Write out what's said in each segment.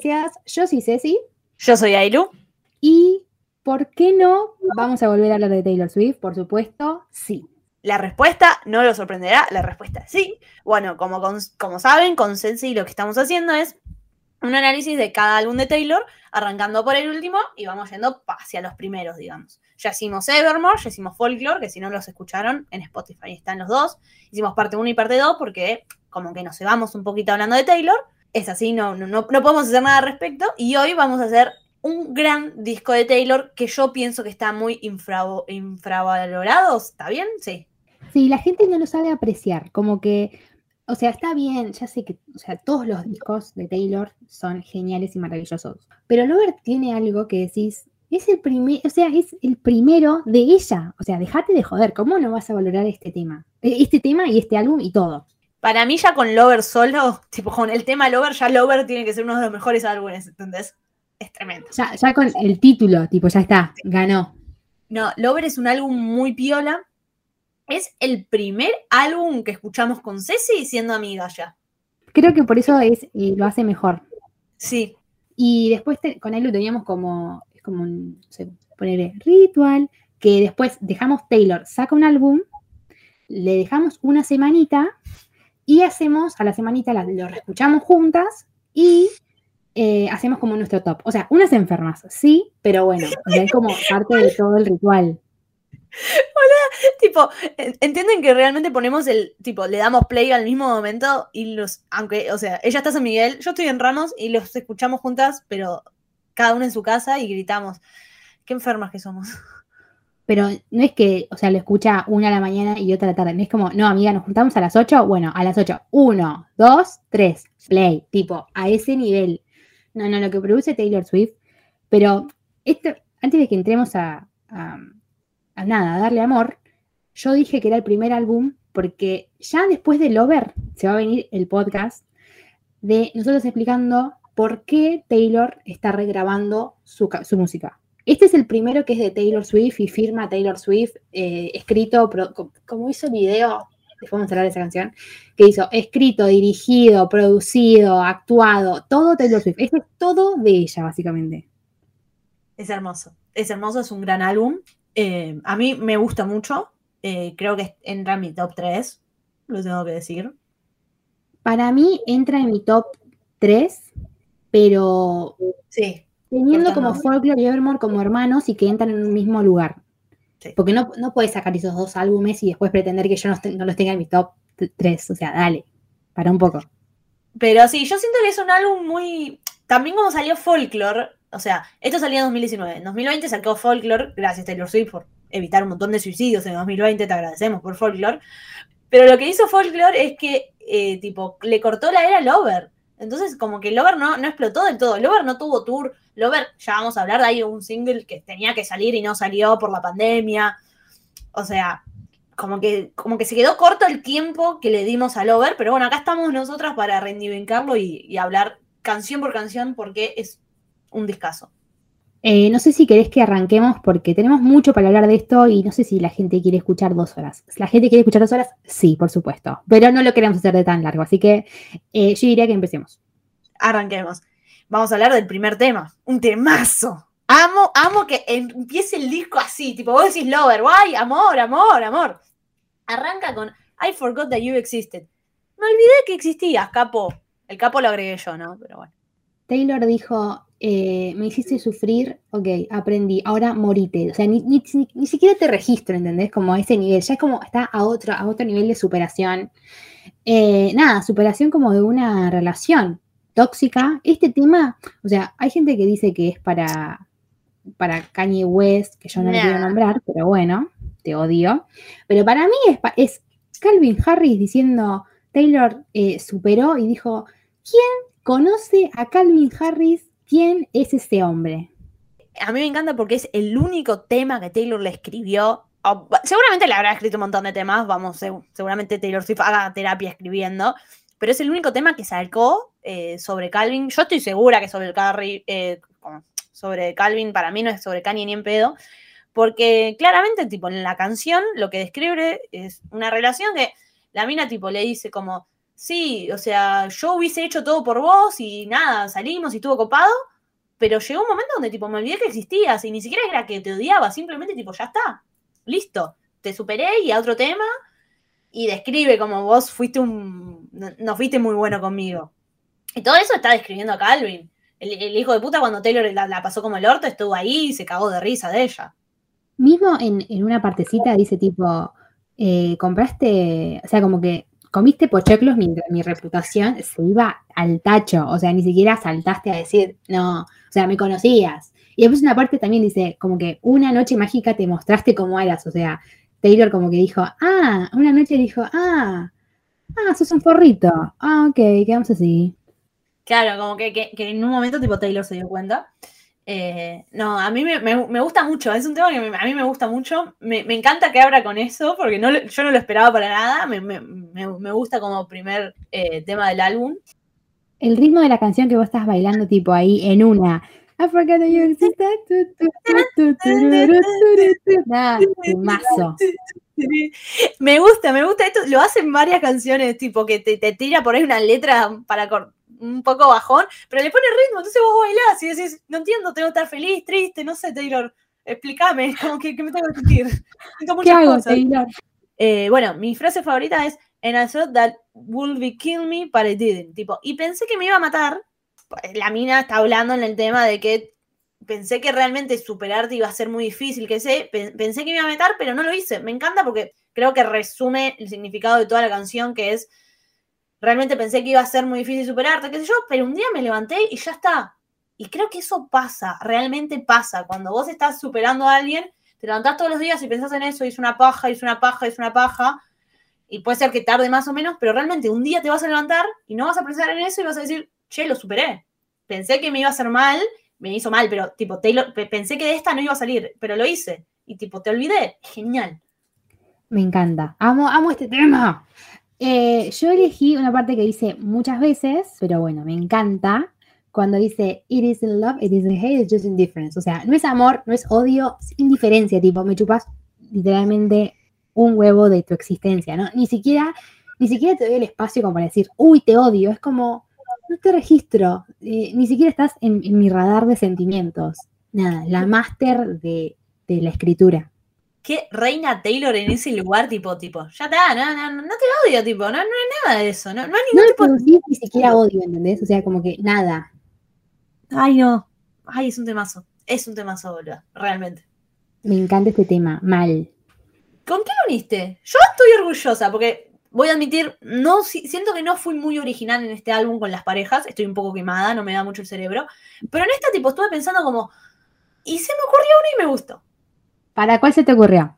Multiversiadas, yo soy Ceci Yo soy Ailu. y ¿por qué no vamos a volver a hablar de Taylor Swift? Por supuesto, sí. La respuesta no lo sorprenderá, la respuesta es sí. Bueno, como, como saben, con Sensi lo que estamos haciendo es un análisis de cada álbum de Taylor, arrancando por el último y vamos yendo hacia los primeros, digamos. Ya hicimos Evermore, ya hicimos Folklore, que si no los escucharon en Spotify están los dos. Hicimos parte 1 y parte 2 porque como que nos cebamos un poquito hablando de Taylor. Es así, no, no, no, no podemos hacer nada al respecto. Y hoy vamos a hacer un gran disco de Taylor que yo pienso que está muy infra, infravalorado. ¿Está bien? Sí. Sí, la gente no lo sabe apreciar, como que, o sea, está bien, ya sé que, o sea, todos los discos de Taylor son geniales y maravillosos, pero Lover tiene algo que decís, es el primer, o sea, es el primero de ella, o sea, dejate de joder, ¿cómo no vas a valorar este tema? Eh, Este tema y este álbum y todo. Para mí ya con Lover solo, tipo con el tema Lover, ya Lover tiene que ser uno de los mejores álbumes, ¿entendés? Es tremendo. Ya, ya con el título, tipo, ya está, ganó. No, Lover es un álbum muy piola. Es el primer álbum que escuchamos con Ceci siendo amiga ya. Creo que por eso es, eh, lo hace mejor. Sí, Y después te- con él lo teníamos como, es como un, no sé, ponerle ritual, que después dejamos Taylor, saca un álbum, le dejamos una semanita y hacemos, a la semanita la- lo reescuchamos juntas y eh, hacemos como nuestro top. O sea, unas enfermas, sí, pero bueno, es como parte de todo el ritual. tipo, en- entienden que realmente ponemos el, tipo, le damos play al mismo momento y los, aunque, o sea, ella está en Miguel, yo estoy en Ramos y los escuchamos juntas, pero cada una en su casa y gritamos. Qué enfermas que somos. Pero no es que, o sea, lo escucha una a la mañana y otra a la tarde. No es como, no, amiga, nos juntamos a las 8. Bueno, a las 8. Uno, dos, tres. Play. Tipo, a ese nivel. No, no, lo que produce Taylor Swift. Pero antes de que entremos a, a, nada, a darle amor, yo dije que era el primer álbum porque ya después de Lover se va a venir el podcast de nosotros explicando por qué Taylor está regrabando su, su música. Este es el primero que es de Taylor Swift y firma Taylor Swift, eh, escrito, pro- como hizo el video, después vamos a hablar de esa canción, que hizo escrito, dirigido, producido, actuado, todo Taylor Swift. Este es todo de ella, básicamente. Es hermoso. Es hermoso, es un gran álbum. Eh, a mí me gusta mucho. Eh, creo que entra en mi top 3. Lo tengo que decir. Para mí entra en mi top 3, pero Sí. Teniendo como Folklore y Evermore como hermanos y que entran en un mismo lugar. Sí. Porque no, no puedes sacar esos dos álbumes y después pretender que yo no, los tenga en mi top 3. O sea, dale, para un poco. Pero sí, yo siento que es un álbum muy. También como salió Folklore. O sea, esto salió en 2019. En 2020 sacó Folklore. Gracias, Taylor Swift, por evitar un montón de suicidios en 2020. Te agradecemos por Folklore. Pero lo que hizo Folklore es que, eh, tipo, le cortó la era Lover. Entonces, como que Lover no, no explotó del todo. Lover no tuvo tour. Lover, ya vamos a hablar de ahí un single que tenía que salir y no salió por la pandemia. O sea, como que, como que se quedó corto el tiempo que le dimos a Lover. Pero bueno, acá estamos nosotras para reivindicarlo y, y hablar canción por canción porque es un discazo. Eh, no sé si querés que arranquemos porque tenemos mucho para hablar de esto y no sé si la gente quiere escuchar dos horas. ¿La gente quiere escuchar dos horas? Sí, por supuesto. Pero no lo queremos hacer de tan largo. Así que eh, yo diría que empecemos. Arranquemos. Vamos a hablar del primer tema. Un temazo. Amo, amo que empiece el disco así. Tipo, vos decís Lover, guay, amor, amor, amor. Arranca con I forgot that you existed. Me olvidé que existías, capo. El capo lo agregué yo, ¿no? Pero bueno. Taylor dijo, eh, me hiciste sufrir, ok, aprendí, ahora morite. O sea, ni, ni- ni- ni siquiera te registro, ¿entendés? Como a ese nivel, ya es como, está a otro, a otro nivel de superación. Eh, nada, superación como de una relación tóxica. Este tema, o sea, hay gente que dice que es para, para Kanye West, que yo no le quiero Nah. nombrar, pero bueno, te odio. Pero para mí es, es Calvin Harris diciendo, Taylor eh, superó y dijo, ¿quién conoce a Calvin Harris? ¿Quién es ese hombre? A mí me encanta porque es el único tema que Taylor le escribió. Oh, ba- seguramente le habrá escrito un montón de temas, vamos, seg- seguramente Taylor Swift haga terapia escribiendo, pero es el único tema que sacó eh, sobre Calvin. Yo estoy segura que sobre el Carri, eh, sobre Calvin, para mí no es sobre Kanye ni en pedo, porque claramente, tipo, en la canción lo que describe es una relación que la mina, tipo, le dice como, sí, o sea, yo hubiese hecho todo por vos y nada, salimos y estuvo copado, pero llegó un momento donde, tipo, me olvidé que existías y ni siquiera era que te odiaba, simplemente, tipo, ya está, listo, te superé y a otro tema y describe como vos fuiste un, no, no fuiste muy bueno conmigo. Y todo eso está describiendo a Calvin. El, hijo de puta cuando Taylor la, la pasó como el orto estuvo ahí y se cagó de risa de ella. Mismo en, en una partecita dice tipo, eh, compraste, o sea, como que comiste pochoclos mientras mi reputación se iba al tacho, o sea, ni siquiera saltaste a decir, no, o sea, me conocías. Y después una parte también dice, como que una noche mágica te mostraste cómo eras, o sea, Taylor como que dijo, ah, una noche dijo, ah, ah, sos un forrito, ah, ok, quedamos así. Claro, como que, que- que en un momento tipo Taylor se dio cuenta. Eh, no, a mí me, me- me gusta mucho, es un tema que me- a mí me gusta mucho. Me, me encanta que abra con eso, porque no, yo no lo esperaba para nada. Me, me- me- me gusta como primer eh, tema del álbum. El ritmo de la canción que vos estás bailando tipo ahí en una. I forgot that you existed. Temazo. Me gusta, me gusta esto. Lo hacen varias canciones, tipo que te, te tira por ahí una letra para cor- un poco bajón, pero le pone ritmo, entonces vos bailás y decís, no entiendo, tengo que estar feliz, triste, no sé, Taylor, explícame, como que, que me tengo que sentir. Siento ¿Qué muchas hago, cosas. Taylor? Eh, bueno, mi frase favorita es And I thought that would be kill me, but I didn't. Tipo, y pensé que me iba a matar. La mina está hablando en el tema de que pensé que realmente superarte iba a ser muy difícil, que sé, pe- pensé que me iba a matar, pero no lo hice. Me encanta porque creo que resume el significado de toda la canción, que es realmente pensé que iba a ser muy difícil superarte, qué sé yo, pero un día me levanté y ya está. Y creo que eso pasa, realmente pasa. Cuando vos estás superando a alguien, te levantás todos los días y pensás en eso, y es una paja, y es una paja, y es una paja. Y puede ser que tarde más o menos, pero realmente un día te vas a levantar y no vas a pensar en eso y vas a decir, che, lo superé. Pensé que me iba a hacer mal, me hizo mal, pero tipo, pensé que de esta no iba a salir, pero lo hice. Y tipo, te olvidé. Genial. Me encanta. Amo, amo este tema. Eh, yo elegí una parte que dice muchas veces, pero bueno, me encanta. Cuando dice, it isn't love, it isn't hate, it's just indifference. O sea, no es amor, no es odio, es indiferencia. Tipo, me chupas literalmente un huevo de tu existencia, ¿no? Ni siquiera, ni siquiera te doy el espacio como para decir, uy, te odio. Es como, no te registro. eh, ni siquiera estás en, mi radar de sentimientos. Nada, la máster de, de la escritura. ¿Qué reina Taylor en ese lugar? Tipo, tipo, ya está, no, no, no, no te odio, tipo, no, no hay nada de eso, no, no hay No ningún le tipo de. ni siquiera odio, ¿entendés? O sea, como que nada. Ay, no. Ay, es un temazo. Es un temazo, boludo. Realmente. Me encanta este tema, mal. ¿Con qué lo uniste? Yo estoy orgullosa porque voy a admitir, no si- siento que no fui muy original en este álbum con las parejas. Estoy un poco quemada, no me da mucho el cerebro. Pero en esta, tipo, estuve pensando como. Y se me ocurrió uno y me gustó. ¿Para cuál se te ocurrió?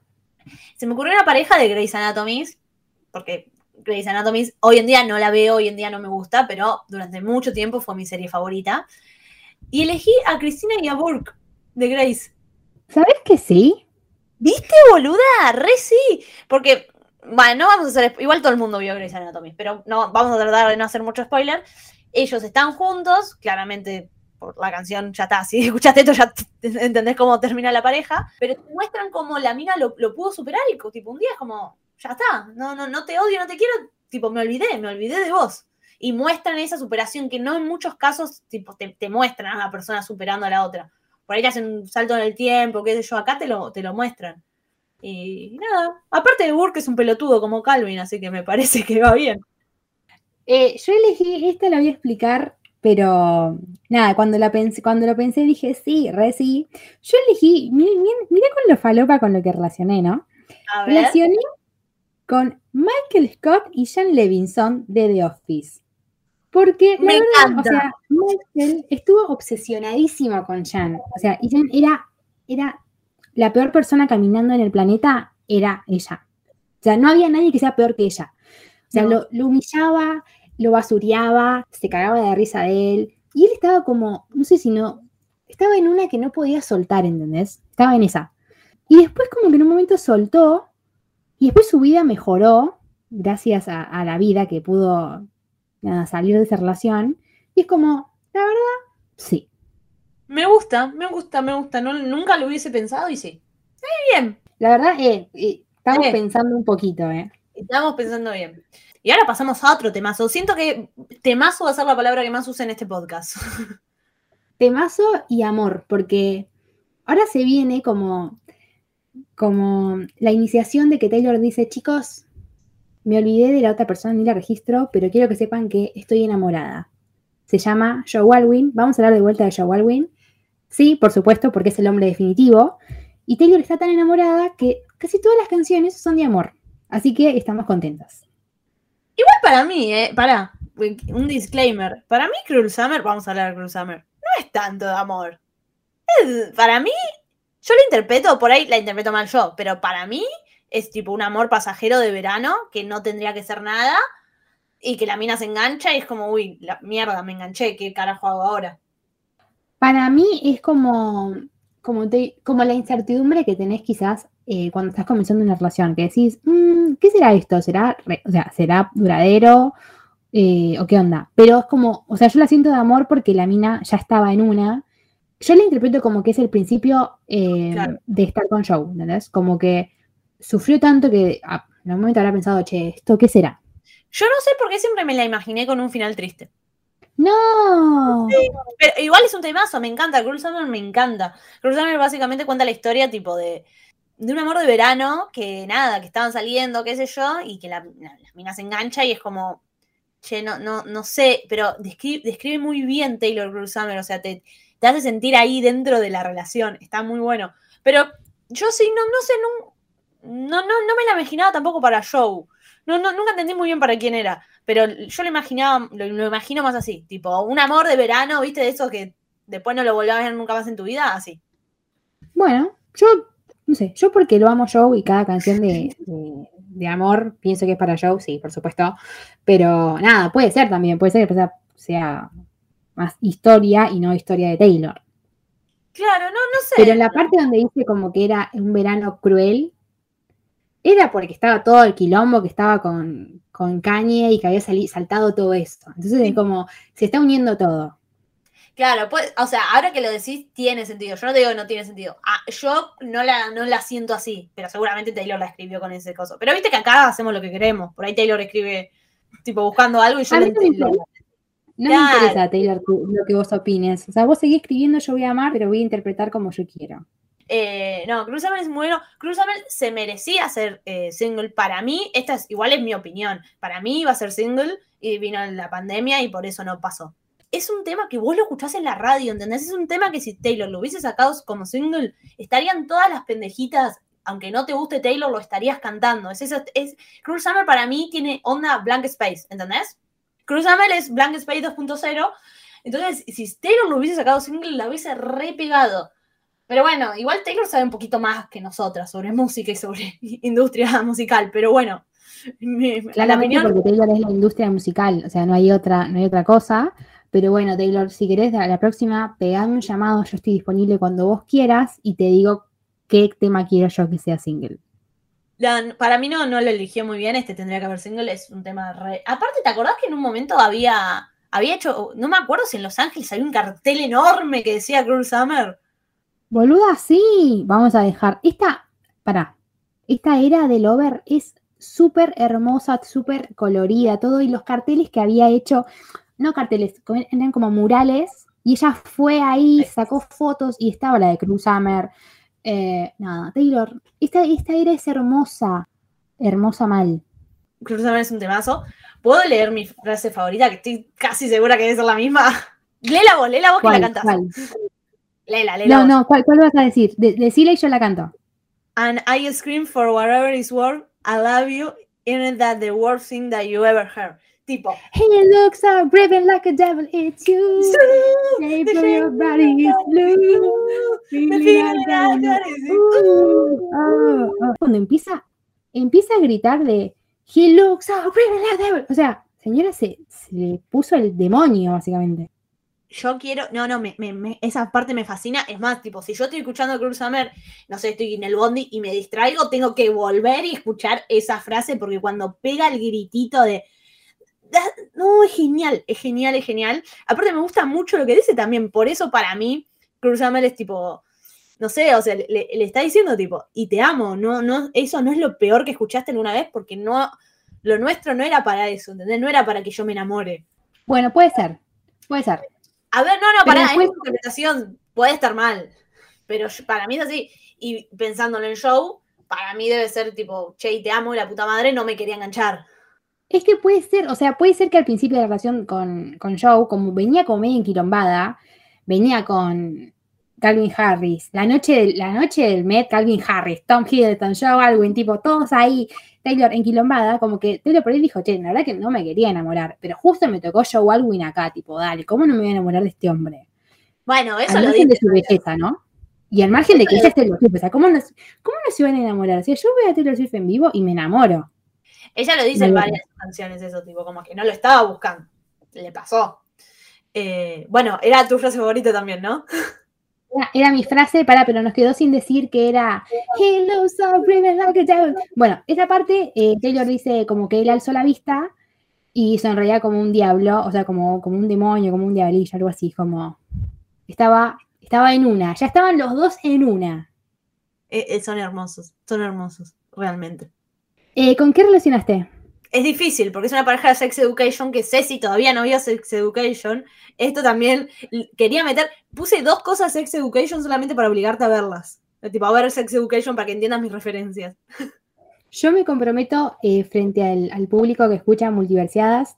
Se me ocurrió una pareja de Grey's Anatomy, porque Grey's Anatomy hoy en día no la veo, hoy en día no me gusta, pero durante mucho tiempo fue mi serie favorita. Y elegí a Cristina y a Burke de Grace. ¿Sabes que sí? ¿Viste, boluda? Re sí. Porque, bueno, no vamos a hacer. Igual todo el mundo vio Grey's Anatomy, pero no, vamos a tratar de no hacer mucho spoiler. Ellos están juntos, claramente por la canción ya está. Si escuchaste esto, ya entendés cómo termina la pareja. Pero te muestran cómo la mina lo, pudo superar y, tipo, un día es como, ya está. No, no, no te odio, no te quiero. Tipo, me olvidé, me olvidé de vos. Y muestran esa superación que no en muchos casos, tipo, te, muestran a una persona superando a la otra por ahí te hacen un salto en el tiempo, qué sé yo, acá te lo, te lo muestran. Y nada, aparte de Burke es un pelotudo como Calvin, así que me parece que va bien. Eh, yo elegí, esta la voy a explicar, pero nada, cuando, la pensé, cuando lo pensé dije sí, re sí. Yo elegí, mirá con lo falopa con lo que relacioné, ¿no? A ver. Relacioné con Michael Scott y Jan Levinson de The Office. Porque la verdad, o sea, Michael estuvo obsesionadísimo con Jan. O sea, y Jan era, era la peor persona caminando en el planeta, era ella. O sea, no había nadie que sea peor que ella. O sea, No. lo, lo humillaba, lo basureaba, se cagaba de risa de él. Y él estaba como, no sé si no, estaba en una que no podía soltar, ¿entendés? Estaba en esa. Y después como que en un momento soltó y después su vida mejoró gracias a, a la vida que pudo nada, salir de esa relación. Y es como, la verdad, sí. Me gusta, me gusta, me gusta. No, nunca lo hubiese pensado y sí. Está bien. La verdad, eh, eh, estamos pensando un poquito, ¿eh? Estamos pensando bien. Y ahora pasamos a otro temazo. Siento que temazo va a ser la palabra que más use en este podcast. Temazo y amor, porque ahora se viene como, como la iniciación de que Taylor dice, chicos, me olvidé de la otra persona, ni la registro, pero quiero que sepan que estoy enamorada. Se llama Joe Alwyn. Vamos a hablar de vuelta de Joe Alwyn. Sí, por supuesto, porque es el hombre definitivo. Y Taylor está tan enamorada que casi todas las canciones son de amor. Así que estamos contentas. Igual para mí, eh, para un disclaimer. Para mí, Cruel Summer, vamos a hablar de Cruel Summer, no es tanto de amor. Para mí, yo la interpreto, por ahí la interpreto mal yo, pero para mí es tipo un amor pasajero de verano que no tendría que ser nada y que la mina se engancha y es como, uy, la mierda, me enganché, ¿qué carajo hago ahora? Para mí es como, como, te- como la incertidumbre que tenés quizás eh, cuando estás comenzando una relación, que decís, "Mm, ¿qué será esto? ¿Será, re- o sea, ¿será duradero? Eh, ¿O qué onda? Pero es como, o sea, yo la siento de amor porque la mina ya estaba en una. Yo la interpreto como que es el principio eh, Claro. de estar con Joe, ¿entendés? Como que sufrió tanto que ah, en algún momento habrá pensado, che, ¿esto qué será? Yo no sé por qué siempre me la imaginé con un final triste. ¡No! Pero igual es un temazo, me encanta. Cruel Summer me encanta. Cruel Summer básicamente cuenta la historia tipo de, de un amor de verano que nada, que estaban saliendo, qué sé yo, y que la, la, la mina se engancha y es como, che, no, no, no sé, pero describe, describe muy bien Taylor Cruel Summer, o sea, te, hace sentir ahí dentro de la relación, está muy bueno. Pero yo sí, no, no sé, no, no, no, no me la imaginaba tampoco para Joe. No, no, nunca entendí muy bien para quién era, pero yo lo imaginaba, lo, lo imagino más así, tipo un amor de verano, viste, de esos que después no lo volvás a ver nunca más en tu vida, así. Bueno, yo, no sé, yo porque lo amo Joe y cada canción de, de- de amor pienso que es para Joe, sí, por supuesto. Pero nada, puede ser también, puede ser que sea, más historia y no historia de Taylor. Claro, no, no sé. Pero en la parte donde dice como que era un verano cruel, era porque estaba todo el quilombo que estaba con, con Kanye y que había sali- saltado todo esto. Entonces es como, se está uniendo todo. Claro, pues, o sea, ahora que lo decís, tiene sentido. Yo no te digo que no tiene sentido. Ah, yo no la, no la siento así, pero seguramente Taylor la escribió con ese coso. Pero viste que acá hacemos lo que queremos. Por ahí Taylor escribe, tipo, buscando algo y yo lo entiendo. No Claro. me interesa, Taylor, lo que vos opines. O sea, vos seguís escribiendo, yo voy a amar, pero voy a interpretar como yo quiero. Eh, no, Cruz Amel es muy bueno. Cruz Amel se merecía ser eh, single. Para mí, esta es igual es mi opinión. Para mí iba a ser single y vino la pandemia y por eso no pasó. Es un tema que vos lo escuchás en la radio, ¿entendés? Es un tema que si Taylor lo hubiese sacado como single, estarían todas las pendejitas, aunque no te guste Taylor, lo estarías cantando. Es eso, es, Cruz Summer para mí tiene onda Blank Space, ¿entendés? Cruz Summer es Blank Space 2.0. Entonces, si Taylor lo hubiese sacado single, la hubiese re pegado. Pero bueno, igual Taylor sabe un poquito más que nosotras sobre música y sobre industria musical, pero bueno. mi- la Claramente opinión- porque Taylor es la industria musical, o sea, no hay otra, no hay otra cosa. Pero bueno, Taylor, si querés, a la próxima, pegame un llamado, yo estoy disponible cuando vos quieras y te digo qué tema quiero yo que sea single. la- para mí no, no lo eligió muy bien, este tendría que haber single, es un tema re... Aparte, ¿te acordás que en un momento había, había hecho, no me acuerdo si en Los Ángeles había un cartel enorme que decía Cruel Summer? Boluda, sí, vamos a dejar. Esta, pará, esta era del over es súper hermosa, súper colorida, todo, y los carteles que había hecho, no carteles, eran como murales, y ella fue ahí, sacó fotos, y estaba la de Cruz Summer. Eh, nada, Taylor, esta, esta era es hermosa, hermosa mal. Cruel Summer es un temazo. ¿Puedo leer mi frase favorita? Que estoy casi segura que debe ser la misma. Léela vos, léela vos que la cantás. ¿Cuál? Léela, léela No, vos. no, ¿cuál, cuál vas a decir? De, y yo la canto. And I scream for whatever is worth, I love you, even that the worst thing that you ever heard. Tipo, He looks so brave and like a devil, it's you. Your body is blue. Oh, oh. Cuando empieza, empieza a gritar de He looks so brave and like a devil. O sea, señora se, se le puso el demonio, básicamente. yo quiero, no, no, me, me- me- esa parte me fascina. Es más, tipo, si yo estoy escuchando Cruz Summer, no sé, estoy en el bondi y me distraigo, tengo que volver y escuchar esa frase porque cuando pega el gritito de... No, es genial, es genial, es genial. Aparte me gusta mucho lo que dice también, por eso para mí Cruz Summer es tipo, no sé, o sea, le, está diciendo tipo, y te amo, no, no, eso no es lo peor que escuchaste alguna vez porque no, lo nuestro no era para eso, ¿entendés? No era para que yo me enamore. Bueno, puede ser, puede ser. A ver, no, no, pará, después- es interpretación, puede estar mal, pero yo- para mí es así. Y pensándolo en show, para mí debe ser tipo, che, y te amo, y la puta madre no me quería enganchar. Es que puede ser, o sea, puede ser que al principio de la relación con, con Joe, como venía como medio enquilombada, venía con Calvin Harris, la noche, del- la noche del Met, Calvin Harris, Tom Hiddleston, Joe Alwyn, tipo, todos ahí, Taylor enquilombada, como que Taylor por ahí dijo, che, la verdad que no me quería enamorar, pero justo me tocó Joe Alwyn acá, tipo, dale, ¿cómo no me voy a enamorar de este hombre? Bueno, eso al lo margen de su belleza, ¿no? Y al margen de que ella es Taylor Swift, o sea, ¿cómo no, ¿cómo no se van a enamorar? O sea, yo veo a Taylor Swift en vivo y me enamoro. Ella lo dice en varias canciones, eso, tipo, como que no lo estaba buscando. Le pasó. Eh, bueno, era tu frase favorita también, ¿no? Era, era mi frase, para, pero nos quedó sin decir que era He looks so like a devil. Bueno, esa parte, eh, Taylor dice como que él alzó la vista y sonreía como un diablo, o sea, como, como un demonio, como un diablillo, algo así, como estaba, estaba en una, ya estaban los dos en una. Eh, son hermosos, son hermosos, realmente. Eh, ¿Con qué relacionaste? Es difícil porque es una pareja de Sex Education que Ceci todavía no vio Sex Education. Esto también quería meter. Puse dos cosas Sex Education solamente para obligarte a verlas. Tipo, a ver Sex Education para que entiendas mis referencias. Yo me comprometo eh, frente al, al público que escucha Multiversiadas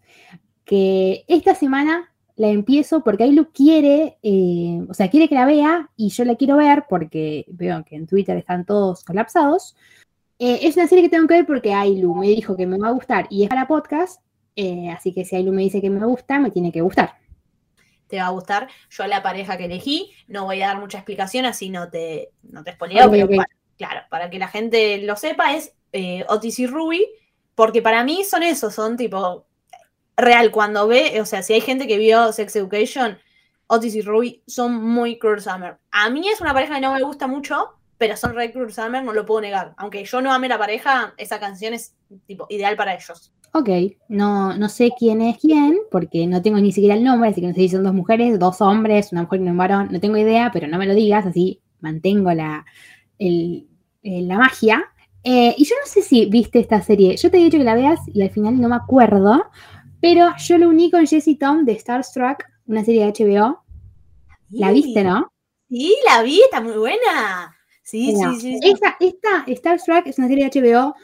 que esta semana la empiezo porque Ailu quiere, eh, o sea, quiere que la vea y yo la quiero ver porque veo que en Twitter están todos colapsados. Eh, es una serie que tengo que ver porque Ailu me dijo que me va a gustar y es para podcast, eh, así que si Ailu me dice que me gusta, me tiene que gustar. Te va a gustar. Yo la pareja que elegí, no voy a dar mucha explicación, así no te, no te spoileo, pero para- claro, para que la gente lo sepa, es eh, Otis y Ruby, porque para mí son esos, son tipo real. Cuando ve, o sea, si hay gente que vio Sex Education, Otis y Ruby son muy Cruel Summer. A mí es una pareja que no me gusta mucho, pero son re Cruel Summer, no lo puedo negar. Aunque yo no ame la pareja, esa canción es tipo ideal para ellos. Ok, no, no sé quién es quién, porque no tengo ni siquiera el nombre, así que no sé si son dos mujeres, dos hombres, una mujer y un varón, no tengo idea, pero no me lo digas, así mantengo la, el- eh, la magia. Eh, y yo no sé si viste esta serie, yo te he dicho que la veas y al final no me acuerdo, pero yo lo uní con Jessie Tom de Starstruck, una serie de HBO. ¿La viste, no? Sí, la vi, está muy buena. Sí, sí, sí. sí. Esta, esta Starstruck es una serie de HBO,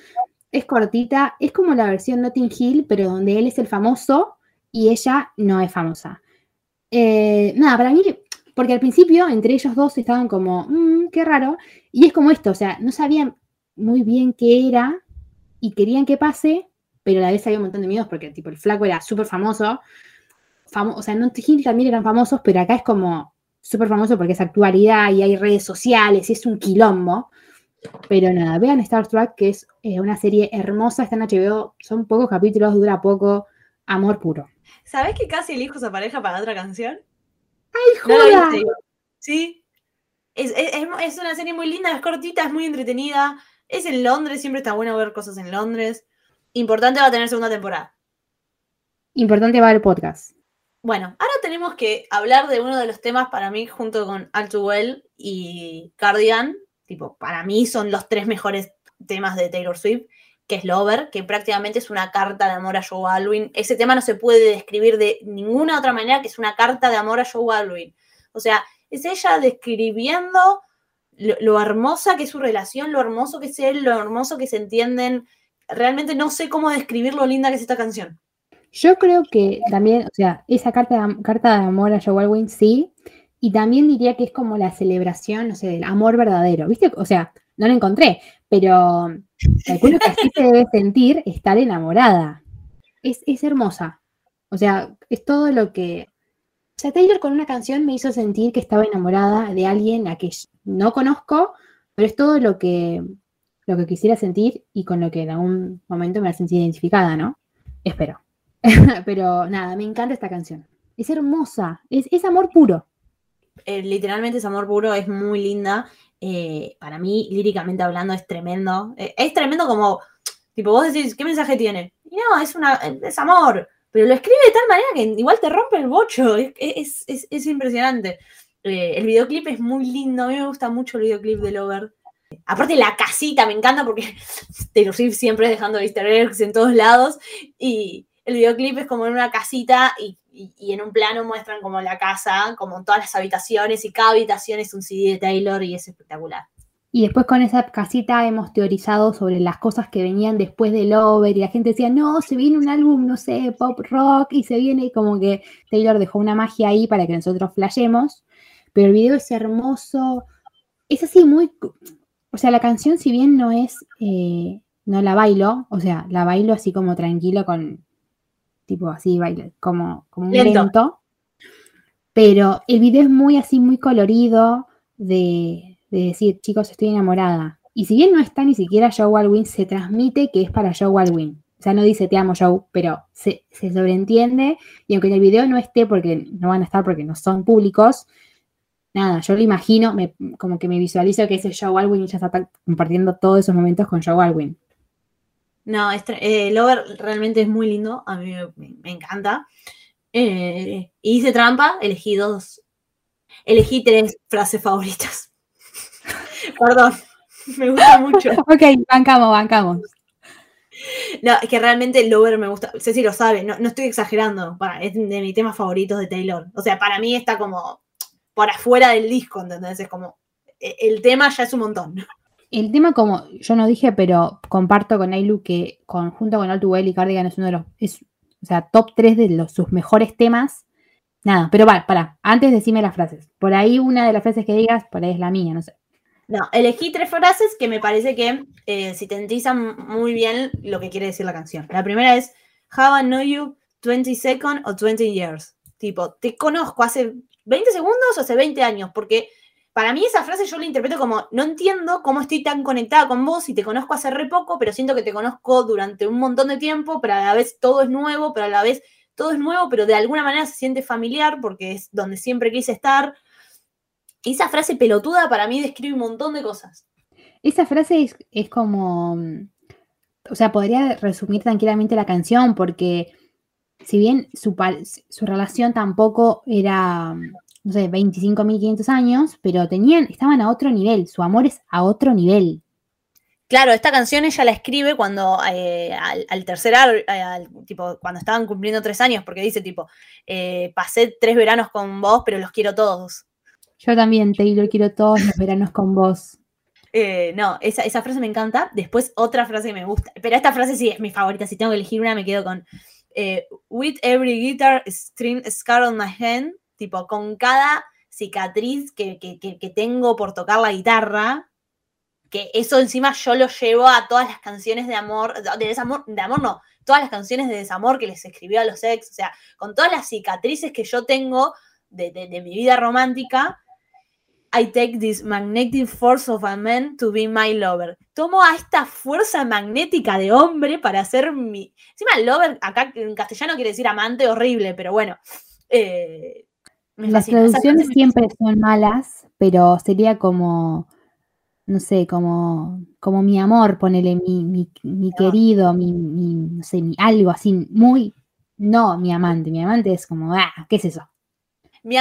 es cortita, es como la versión Notting Hill, pero donde él es el famoso y ella no es famosa. Eh, nada, para mí, porque al principio entre ellos dos estaban como, "Mm, qué raro, y es como esto, o sea, no sabían muy bien qué era y querían que pase, pero a la vez había un montón de miedos porque tipo el flaco era súper famoso, famo- o sea, en Notting Hill también eran famosos, pero acá es como súper famoso porque es actualidad y hay redes sociales y es un quilombo. Pero nada, vean Star Trek, que es eh, una serie hermosa, está en HBO, son pocos capítulos, dura poco, amor puro. ¿Sabés que casi elijo esa pareja para otra canción? ¡Ay, ¿No la joda! Sí. Es, es- es- es una serie muy linda, es cortita, es muy entretenida. Es en Londres, siempre está bueno ver cosas en Londres. Importante va a tener segunda temporada. Importante va el podcast. Bueno, ahora tenemos que hablar de uno de los temas para mí, junto con All y Cardigan. Tipo, para mí son los tres mejores temas de Taylor Swift, que es Lover, que prácticamente es una carta de amor a Joe Alwyn. Ese tema no se puede describir de ninguna otra manera que es una carta de amor a Joe Alwyn. O sea, es ella describiendo lo, lo hermosa que es su relación, lo hermoso que es él, lo hermoso que se entienden. Realmente no sé cómo describir lo linda que es esta canción. Yo creo que también, o sea, esa carta de, carta de amor a Joe Alwyn sí, y también diría que es como la celebración, no sé, del amor verdadero, ¿viste? O sea, no lo encontré, pero calculo que así se debe sentir estar enamorada. Es, es hermosa. O sea, es todo lo que... O sea, Taylor con una canción me hizo sentir que estaba enamorada de alguien a que no conozco, pero es todo lo que, lo que quisiera sentir y con lo que en algún momento me ha sentido identificada, ¿no? Espero. pero nada, me encanta esta canción. Es hermosa, es, es amor puro. Eh, literalmente es amor puro, es muy linda. Eh, para mí, líricamente hablando, es tremendo. Eh, es tremendo como, tipo, vos decís, ¿qué mensaje tiene? Y no, es, una, es amor, pero lo escribe de tal manera que igual te rompe el bocho. Es, es, es, es impresionante. el videoclip es muy lindo, a mí me gusta mucho el videoclip de Lover. Aparte la casita me encanta porque Taylor Swift siempre dejando easter eggs en todos lados y el videoclip es como en una casita y, y, en un plano muestran como la casa, como todas las habitaciones y cada habitación es un CD de Taylor y es espectacular. Y después con esa casita hemos teorizado sobre las cosas que venían después del Over y la gente decía, no, se viene un álbum, no sé, pop rock y se viene como que Taylor dejó una magia ahí para que nosotros flashemos, pero el video es hermoso, es así muy, o sea, la canción si bien no es, eh, no la bailo, o sea, la bailo así como tranquilo con, tipo así, baile, como, como un lento. Pero el video es muy así, muy colorido de, decir, chicos, estoy enamorada. Y si bien no está ni siquiera Joe Alwyn, se transmite que es para Joe Alwyn. O sea, no dice te amo Joe, pero se, sobreentiende. Y aunque en el video no esté, porque no van a estar porque no son públicos, nada, yo lo imagino, me, como que me visualizo que ese Joe Alwyn y ya está compartiendo todos esos momentos con Joe Alwyn. No, eh, Lover realmente es muy lindo, a mí me, encanta. Eh, hice trampa, elegí dos, elegí tres frases favoritas. Perdón, me gusta mucho. ok, bancamos, bancamos. No, es que realmente Lover me gusta. Ceci lo sabe, no, estoy exagerando. es de mis temas favoritos de Taylor. O sea, para mí está como por afuera del disco, ¿entendés? Es como. E, el tema ya es un montón. El tema, como yo no dije, pero comparto con Ailu que junto con All Too Well y Cardigan es uno de los, es, o sea, top 3 de los, sus mejores temas. Nada, pero va, para, antes decime las frases. Por ahí una de las frases que digas, por ahí es la mía, no sé. No, elegí tres frases que me parece que eh, sintetizan muy bien lo que quiere decir la canción. La primera es, Have I know you 20 seconds o 20 years? Tipo, te conozco hace 20 segundos o hace 20 años, porque para mí esa frase yo la interpreto como, no entiendo cómo estoy tan conectada con vos y te conozco hace re poco, pero siento que te conozco durante un montón de tiempo, pero a la vez todo es nuevo, pero a la vez todo es nuevo, pero de alguna manera se siente familiar porque es donde siempre quise estar. esa frase pelotuda para mí describe un montón de cosas. Esa frase es, como, o sea, podría resumir tranquilamente la canción porque si bien su, su relación tampoco era no sé, 25.500 años, pero tenían, estaban a otro nivel, su amor es a otro nivel. Claro, esta canción ella la escribe cuando eh, al, tercer al, tipo, cuando estaban cumpliendo tres años, porque dice tipo, eh, pasé tres veranos con vos, pero los quiero todos. Yo también, Taylor, quiero todos los veranos con vos. Eh, no, esa, esa, frase me encanta. Después otra frase que me gusta, pero esta frase sí es mi favorita. Si tengo que elegir una, me quedo con With every guitar string scar on my hand, tipo, con cada cicatriz que, tengo por tocar la guitarra, que eso encima yo lo llevo a todas las canciones de amor, de desamor, de amor no, todas las canciones de desamor que les escribió a los ex, o sea, con todas las cicatrices que yo tengo de, mi vida romántica, I take this magnetic force of a man to be my lover. Tomo a esta fuerza magnética de hombre para ser mi. Encima, lover, acá en castellano quiere decir amante horrible, pero bueno. Eh, las traducciones siempre son malas, pero sería como, no sé, como, como mi amor, ponele mi, mi, querido, mi, no sé, mi, algo así, muy, no mi amante, mi amante es como, ah, ¿qué es eso? Mi,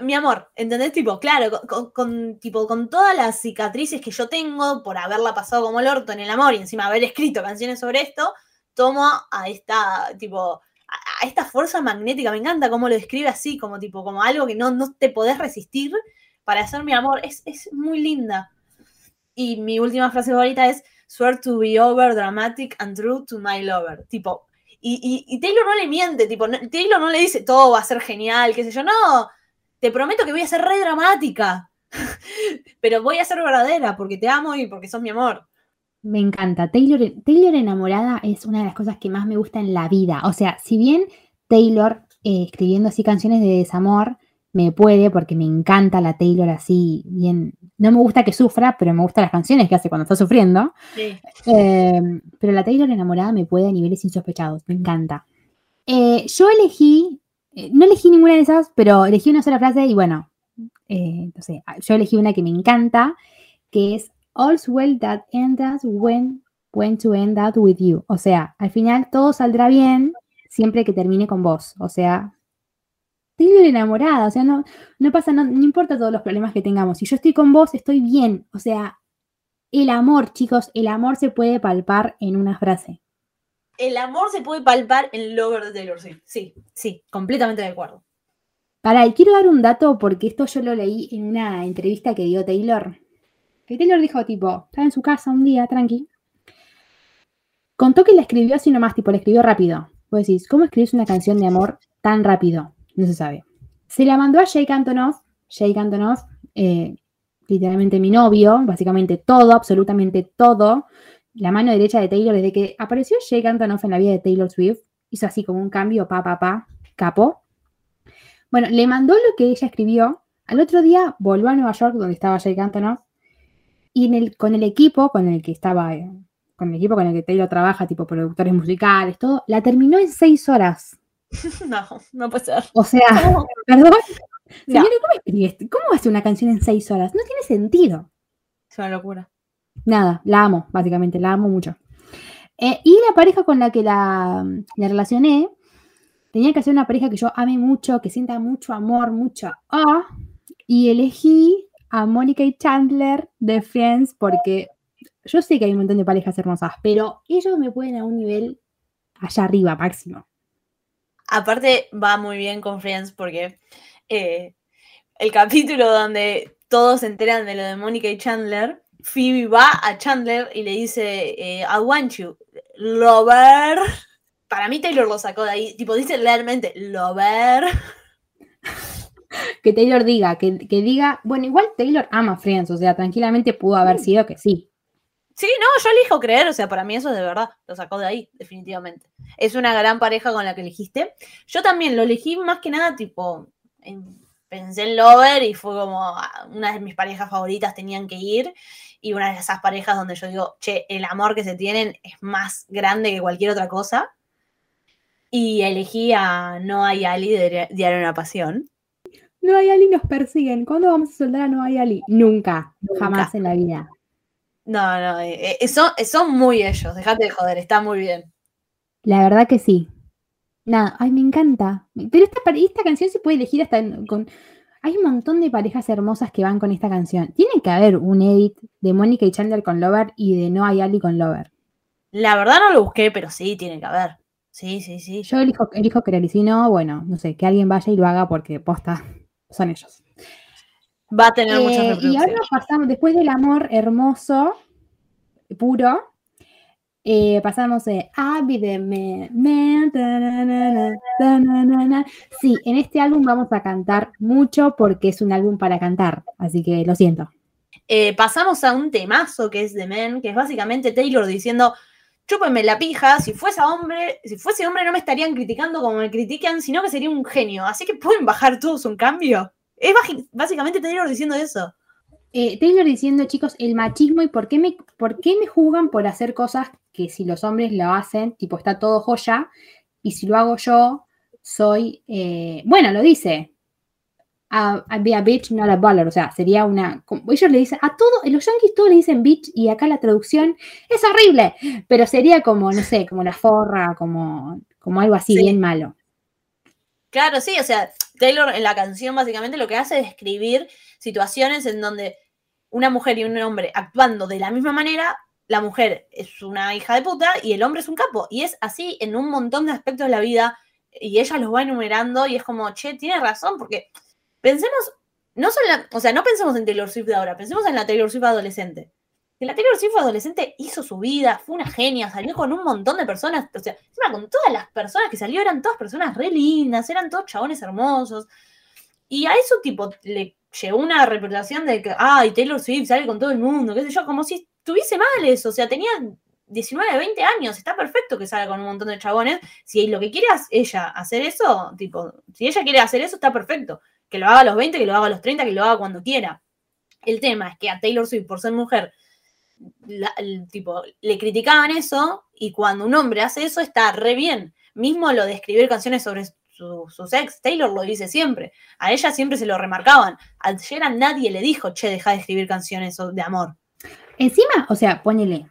mi, amor, ¿entendés? Tipo, claro, con, tipo, con todas las cicatrices que yo tengo por haberla pasado como el orto en el amor y encima haber escrito canciones sobre esto, tomo a esta, tipo, a esta fuerza magnética. Me encanta cómo lo describe así, como tipo, como algo que no, no te podés resistir para hacer mi amor. Es, muy linda. Y mi última frase favorita es swear to be over dramatic and true to my lover. Tipo, Y, y- y Taylor no le miente, tipo, Taylor no le dice todo va a ser genial, qué sé yo, no, te prometo que voy a ser re dramática, pero voy a ser verdadera porque te amo y porque sos mi amor. Me encanta. Taylor, Taylor enamorada es una de las cosas que más me gusta en la vida. O sea, si bien Taylor eh, escribiendo así canciones de desamor me puede, porque me encanta la Taylor así, bien. No me gusta que sufra, pero me gustan las canciones que hace cuando está sufriendo. Sí. Eh, pero la Taylor enamorada me puede a niveles insospechados. Me encanta. Eh, yo elegí, eh, no elegí ninguna de esas, pero elegí una sola frase y bueno, no sé, yo elegí una que me encanta, que es All's well that ends when, when to end up with you. O sea, al final todo saldrá bien siempre que termine con vos. O sea, Taylor enamorada, o sea, no, no pasa, no, no importa todos los problemas que tengamos. Si yo estoy con vos, estoy bien. O sea, el amor, chicos, el amor se puede palpar en una frase. El amor se puede palpar en Lover de Taylor Swift. Sí, sí, completamente de acuerdo. Para, y quiero dar un dato porque esto yo lo leí en una entrevista que dio Taylor. Que Taylor dijo, tipo, estaba en su casa un día, tranqui. Contó que la escribió así nomás, tipo, la escribió rápido. Vos decís, ¿cómo escribís una canción de amor tan rápido? No se sabe. Se la mandó a Jake Antonoff. Jake Antonoff, eh, literalmente mi novio, básicamente todo, absolutamente todo. La mano derecha de Taylor, desde que apareció Jake Antonoff en la vida de Taylor Swift, hizo así como un cambio, pa, pa, pa, capo. Bueno, le mandó lo que ella escribió. Al otro día volvió a Nueva York, donde estaba Jake Antonoff, y en el, con el equipo con el que estaba, eh, con el equipo con el que Taylor trabaja, tipo productores musicales, todo, la terminó en seis horas. No, no puede ser. O sea, No. perdón. No. Señora, ¿cómo? ¿Cómo hace una canción en seis horas? No tiene sentido. Es una locura. Nada, la amo, básicamente, la amo mucho. Eh, y la pareja con la que la, la relacioné, tenía que ser una pareja que yo ame mucho, que sienta mucho amor, mucho ah, y elegí a Mónica y Chandler de Friends porque yo sé que hay un montón de parejas hermosas, pero ellos me pueden a un nivel allá arriba, máximo. Aparte, va muy bien con Friends porque eh, el capítulo donde todos se enteran de lo de Mónica y Chandler, Phoebe va a Chandler y le dice, eh, I want you, lover. Para mí Taylor lo sacó de ahí, tipo dice realmente, lover. Que Taylor diga, que, que diga, bueno, igual Taylor ama Friends, o sea, tranquilamente pudo haber sido que sí. Sí, no, yo elijo creer, o sea, para mí eso es de verdad, lo sacó de ahí, definitivamente. Es una gran pareja con la que elegiste. Yo también lo elegí más que nada, tipo, en- pensé en Lover y fue como ah, una de mis parejas favoritas tenían que ir y una de esas parejas donde yo digo, che, el amor que se tienen es más grande que cualquier otra cosa. Y elegí a Noah y Ali de Diario de una Pasión. No hay Ali, nos persiguen. ¿Cuándo vamos a soldar a No hay Ali? Nunca, Nunca. jamás en la vida. No, no, eh, eh, son, son muy ellos, dejate de joder, está muy bien. La verdad que sí. Nada, ay, me encanta. Pero esta, esta canción se puede elegir hasta con. Hay un montón de parejas hermosas que van con esta canción. Tiene que haber un edit de Mónica y Chandler con Lover y de No hay Ali con Lover. La verdad no lo busqué, pero sí, tiene que haber. Sí, sí, sí. Yo elijo, elijo creer y si no, bueno, no sé, que alguien vaya y lo haga porque posta son ellos. Va a tener muchas Eh, y reproducciones. ahora pasamos, después del amor hermoso, puro, eh, pasamos de be the man. Sí, en este álbum vamos a cantar mucho porque es un álbum para cantar, así que lo siento. Eh, pasamos a un temazo que es de Men, que es básicamente Taylor diciendo, chúpenme la pija, si fuese hombre, si fuese hombre no me estarían criticando como me critican, sino que sería un genio. Así que pueden bajar todos un cambio. Es básicamente Taylor diciendo eso. Eh, Taylor diciendo, chicos, el machismo y por qué, me, por qué me juzgan por hacer cosas que si los hombres lo hacen, tipo, está todo joya, y si lo hago yo, soy, eh, bueno, lo dice, a, a be a bitch, not a baller, o sea, sería una, ellos le dicen, a todos, los yankees todos le dicen bitch, y acá la traducción es horrible, pero sería como, no sé, como la forra, como, como algo así Sí. bien malo. Claro, sí, o sea, Taylor en la canción básicamente lo que hace es describir situaciones en donde una mujer y un hombre actuando de la misma manera, la mujer es una hija de puta y el hombre es un capo. Y es así en un montón de aspectos de la vida y ella los va enumerando y es como, che, tiene razón, porque pensemos, no solo, o sea, no pensemos en Taylor Swift de ahora, pensemos en la Taylor Swift adolescente. que la Taylor Swift adolescente hizo su vida, fue una genia, salió con un montón de personas, o sea, encima con todas las personas que salió eran todas personas re lindas, eran todos chabones hermosos. Y a eso, tipo, le llegó una reputación de que, ay, Taylor Swift sale con todo el mundo, qué sé yo, como si estuviese mal eso, o sea, tenía 19, 20 años, está perfecto que salga con un montón de chabones. Si lo que quiere ella hacer eso, tipo, si ella quiere hacer eso, está perfecto. Que lo haga a los 20, que lo haga a los 30, que lo haga cuando quiera. El tema es que a Taylor Swift, por ser mujer, la- el tipo, le criticaban eso y cuando un hombre hace eso está re bien. Mismo lo de escribir canciones sobre su, su sex, Taylor lo dice siempre. A ella siempre se lo remarcaban. Ayer a nadie le dijo, che, deja de escribir canciones de amor. Encima, o sea, ponele,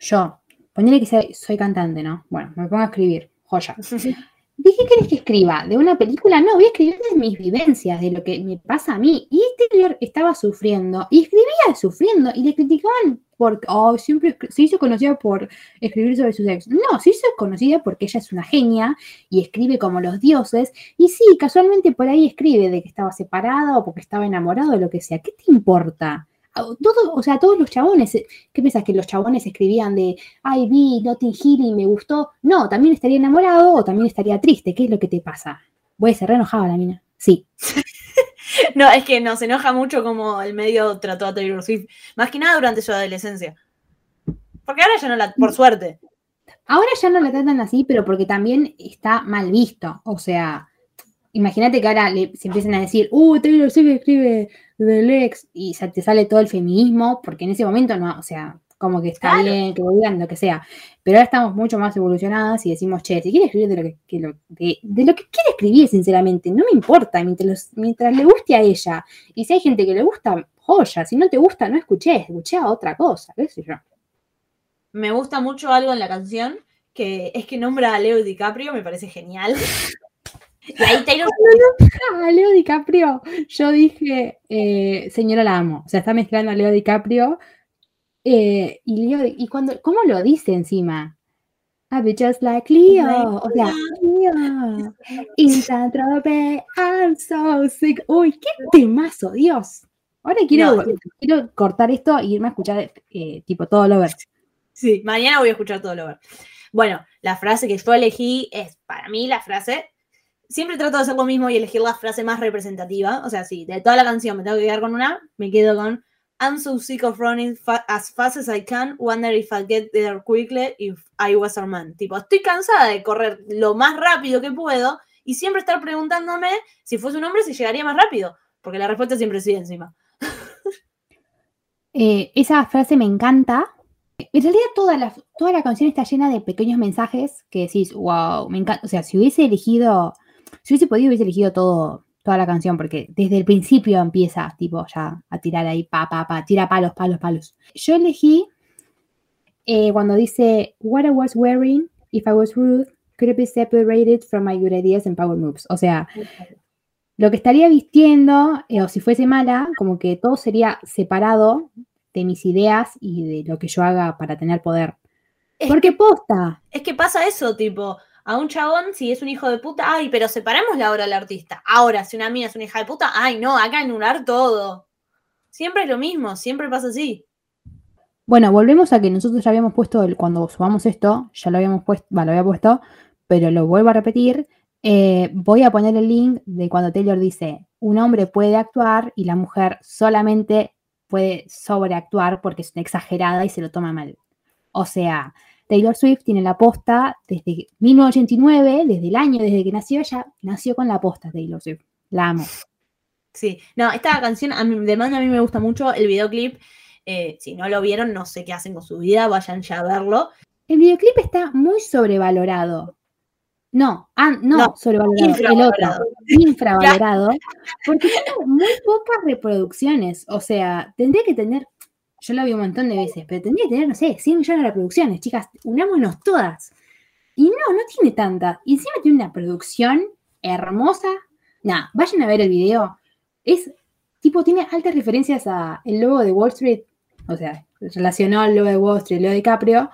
yo, ponele que soy cantante, ¿no? Bueno, me pongo a escribir, joya. ¿De qué querés que escriba? ¿De una película? No, voy a escribir de mis vivencias, de lo que me pasa a mí. Y Taylor estaba sufriendo, y escribía sufriendo, y le criticaban porque, oh, siempre se hizo conocida por escribir sobre su sexo. No, se hizo conocida porque ella es una genia y escribe como los dioses. Y sí, casualmente por ahí escribe de que estaba separada o porque estaba enamorado o lo que sea. ¿Qué te importa? Todo, o sea, todos los chabones, eh, ¿qué piensas que los chabones escribían de, ay, vi Notting Hill y me gustó? No, también estaría enamorado o también estaría triste. ¿Qué es lo que te pasa? Voy a ser re enojada la mina. Sí. No, es que nos enoja mucho como el medio trató a Taylor Swift. Más que nada durante su adolescencia. Porque ahora ya no la, por suerte. Ahora ya no la tratan así, pero porque también está mal visto. O sea, imagínate que ahora le- se empiezan a decir, uh, Taylor Swift escribe del ex, y se te sale todo el feminismo, porque en ese momento no, o sea, como que está Claro. bien, que lo digan, lo que sea. Pero ahora estamos mucho más evolucionadas y decimos, che, si quiere escribir de lo que, que lo- de, de lo que quiere escribir, sinceramente, no me importa, mientras, los- mientras le guste a ella. Y si hay gente que le gusta, joya, si no te gusta, no escuché, escuché a otra cosa, qué sé yo. Me gusta mucho algo en la canción, que es que nombra a Leo DiCaprio, me parece genial. Y ahí Taylor Leo DiCaprio. Yo dije, eh, señora la amo. O sea, está mezclando a Leo DiCaprio. eh, y Leo, y cuando, ¿cómo lo dice encima? I'll be just like Leo. O sea, Leo. In I'm so sick. Uy, qué temazo, Dios. Ahora quiero, No. quiero cortar esto e irme a escuchar eh, tipo todo lo ver. Sí, mañana voy a escuchar todo lo ver. Bueno, la frase que yo elegí es para mí la frase. Siempre trato de hacer lo mismo y elegir la frase más representativa. O sea, si de toda la canción me tengo que quedar con una, me quedo con I'm so sick of running as fast as I can, wonder if I get there quickly if I was a man. Tipo, estoy cansada de correr lo más rápido que puedo y siempre estar preguntándome si fuese un hombre si llegaría más rápido. Porque la respuesta siempre es sí encima. Eh, esa frase me encanta. En realidad toda la, toda la canción está llena de pequeños mensajes que decís, wow, me encanta. O sea, si hubiese elegido, si hubiese podido, hubiese elegido todo, toda la canción, porque desde el principio empieza, tipo, ya a tirar ahí, pa, pa, pa, tira palos, palos, palos. Yo elegí eh, cuando dice, what I was wearing, if I was rude, could it be separated from my good ideas and power moves. O sea, lo que estaría vistiendo, eh, o si fuese mala, como que todo sería separado de mis ideas y de lo que yo haga para tener poder. Es Porque posta. Es que pasa eso, tipo, a un chabón, si es un hijo de puta, ay, pero separamos la obra del artista. Ahora, si una mina es una hija de puta, ay, no, que anular todo. Siempre es lo mismo, siempre pasa así. Bueno, volvemos a que nosotros ya habíamos puesto, el, cuando subamos esto, ya lo habíamos puesto, lo había puesto, pero lo vuelvo a repetir. eh, voy a poner el link de cuando Taylor dice, un hombre puede actuar y la mujer solamente puede sobreactuar porque es una exagerada y se lo toma mal. O sea, Taylor Swift tiene la posta desde 1989, desde el año desde que nació ella, nació con la posta Taylor Swift. La amo. Sí, no, esta canción a mí, de más a mí me gusta mucho el videoclip. eh, si no lo vieron, no sé qué hacen con su vida, vayan ya a verlo. El videoclip está muy sobrevalorado. No, ah, no, No, sobrevalorado, el otro, infravalorado, porque tiene muy pocas reproducciones. O sea, tendría que tener, yo lo vi un montón de veces, pero tendría que tener, no sé, 100 millones de reproducciones, chicas, unámonos todas. Y no, no tiene tanta. Y encima tiene una producción hermosa. Nada, vayan a ver el video. Es, tipo, tiene altas referencias a el logo de Wall Street. O sea, relacionó al logo de Wall Street, Leo DiCaprio.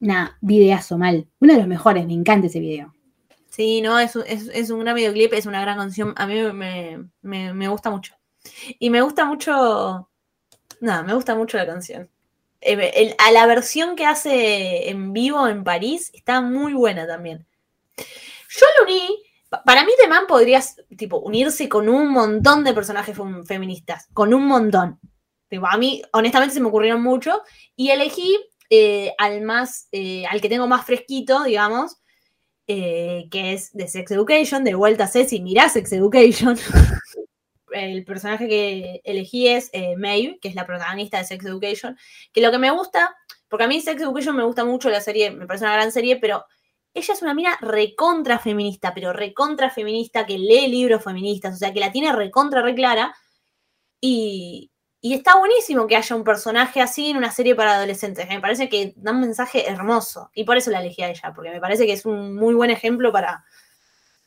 Nada, videazo mal. Uno de los mejores, me encanta ese video. Sí, no, es, es, es un gran videoclip, es una gran canción. A mí me, me- me gusta mucho. Y me gusta mucho. Nada, me gusta mucho la canción. eh, a la versión que hace en vivo en París está muy buena también. Yo lo uní. pa- Para mí, The Man podría tipo, unirse con un montón de personajes fem- feministas. Con un montón. Tipo, a mí, honestamente, se me ocurrieron mucho. Y elegí eh, al más. eh, al que tengo más fresquito, digamos. que es de Sex Education. De vuelta, Ceci, mirá Sex Education. El personaje que elegí es eh, Maeve, que es la protagonista de Sex Education. Que lo que me gusta, porque a mí Sex Education me gusta mucho la serie, me parece una gran serie, pero ella es una mina recontra feminista, pero recontra feminista, que lee libros feministas, o sea, que la tiene recontra reclara. Y, y está buenísimo que haya un personaje así en una serie para adolescentes. Me parece que da un mensaje hermoso. Y por eso la elegí a ella, porque me parece que es un muy buen ejemplo para,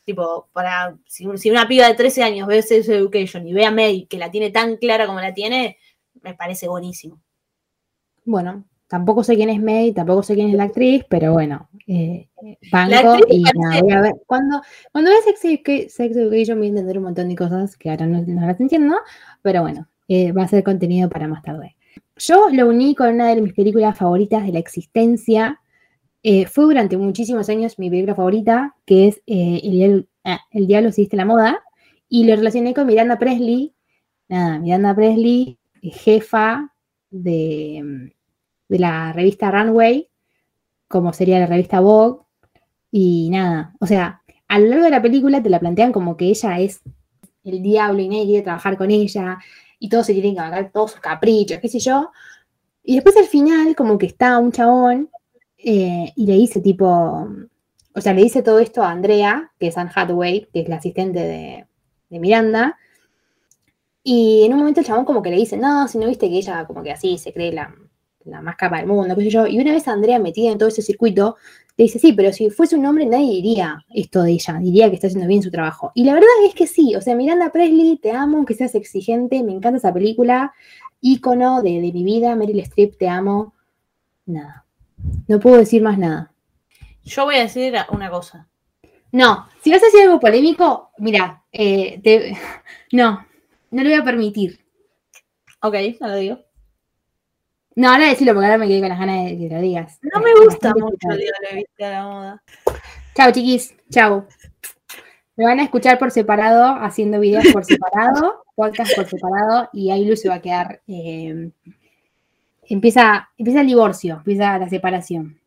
tipo, para, si, si una piba de 13 años ve Sex Education y ve a May que la tiene tan clara como la tiene, me parece buenísimo. Bueno, tampoco sé quién es May, tampoco sé quién es la actriz, pero bueno, eh, banco y nada, voy a ver. Cuando, cuando Sex Education voy a entender un montón de cosas que ahora no, no las entiendo, pero bueno, eh, va a ser contenido para más tarde. Yo lo uní con una de mis películas favoritas de la existencia. Eh, fue durante muchísimos años mi película favorita, que es eh, el, ah, El Diablo la moda, y lo relacioné con Miranda Presley. Nada, Miranda Presley, eh, jefa de, mm, de la revista Runway, como sería la revista Vogue, y nada, o sea, a lo largo de la película te la plantean como que ella es el diablo y nadie quiere trabajar con ella, y todos se tienen que bancar todos sus caprichos, qué sé yo. Y después al final, como que está un chabón eh, y le dice tipo, o sea, le dice todo esto a Andrea, que es Anne Hathaway, que es la asistente de, de Miranda. Y en un momento el chabón como que le dice, no, si no viste que ella como que así se cree la, la más capa del mundo, qué sé yo. Y una vez Andrea metida en todo ese circuito, le dice, sí, pero si fuese un hombre nadie diría esto de ella, diría que está haciendo bien su trabajo. Y la verdad es que sí, o sea, Miranda Presley, te amo, que seas exigente, me encanta esa película, ícono de, de mi vida, Meryl Streep, te amo. Nada, no puedo decir más nada. Yo voy a decir una cosa. No, si vas a decir algo polémico, mira, eh, te- no, no lo voy a permitir. Ok, no lo digo. No, ahora decirlo porque ahora me quedé con las ganas de que lo digas. No me gusta bastante mucho el Diablo viste a la moda. Chao, chiquis. Chao. Me van a escuchar por separado, haciendo videos por separado, podcast por separado, y ahí Lu se va a quedar. eh, empieza, empieza el divorcio, empieza la separación.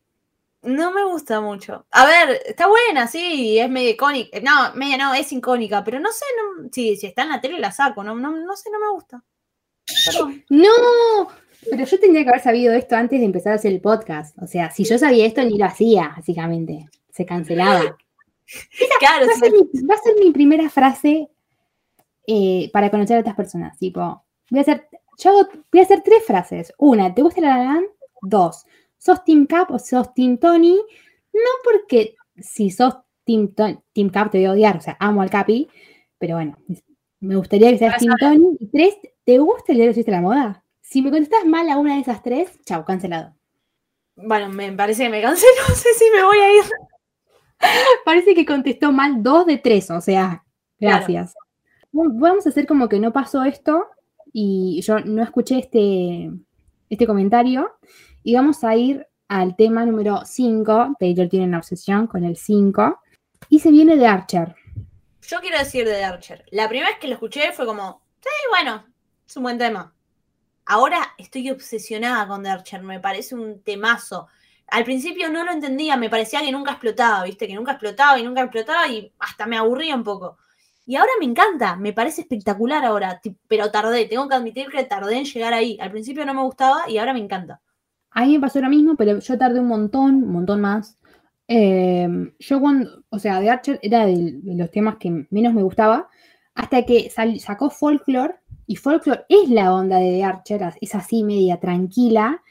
No me gusta mucho. A ver, está buena, sí, es medio icónica. No, media no, es icónica, pero no sé, no, sí, si está en la tele la saco, no, no, no sé, no me gusta. Perdón. ¡No! Pero yo tendría que haber sabido esto antes de empezar a hacer el podcast. O sea, si yo sabía esto, ni lo hacía, básicamente. Se cancelaba. Claro, Va a sí. ser mi, va a ser mi primera frase eh, para conocer a otras personas. Tipo, voy a hacer, yo hago- voy a hacer tres frases. Una, ¿te gusta la La Land? Dos, ¿sos Team Cap o sos Team Tony? No porque si sos Team, Team Cap te voy a odiar, o sea, amo al Capi, pero bueno, me gustaría que seas Team Tony. Y tres, ¿te gusta el diario de la moda? Si me contestas mal a una de esas tres, chau, cancelado. Bueno, me parece que me cansé, no sé si me voy a ir. Parece que contestó mal dos de tres, o sea, gracias. Vamos a hacer como que no pasó esto y yo no escuché este, este comentario y vamos a ir al tema número 5. Taylor tiene una obsesión con el 5 y se viene de Archer. Yo quiero decir de Archer. La primera vez que lo escuché fue como, sí, bueno, es un buen tema. Ahora estoy obsesionada con Archer, me parece un temazo. Al principio no lo entendía, me parecía que nunca explotaba, ¿viste? Que nunca explotaba y nunca explotaba y hasta me aburría un poco. Y ahora me encanta, me parece espectacular ahora, pero tardé, tengo que admitir que tardé en llegar ahí. Al principio no me gustaba y ahora me encanta. A mí me pasó lo mismo, pero yo tardé un montón, un montón más. Eh, yo cuando, o sea, The Archer era de, los temas que menos me gustaba, hasta que sacó Folklore, y Folklore es la onda de The Archer, es así media tranquila.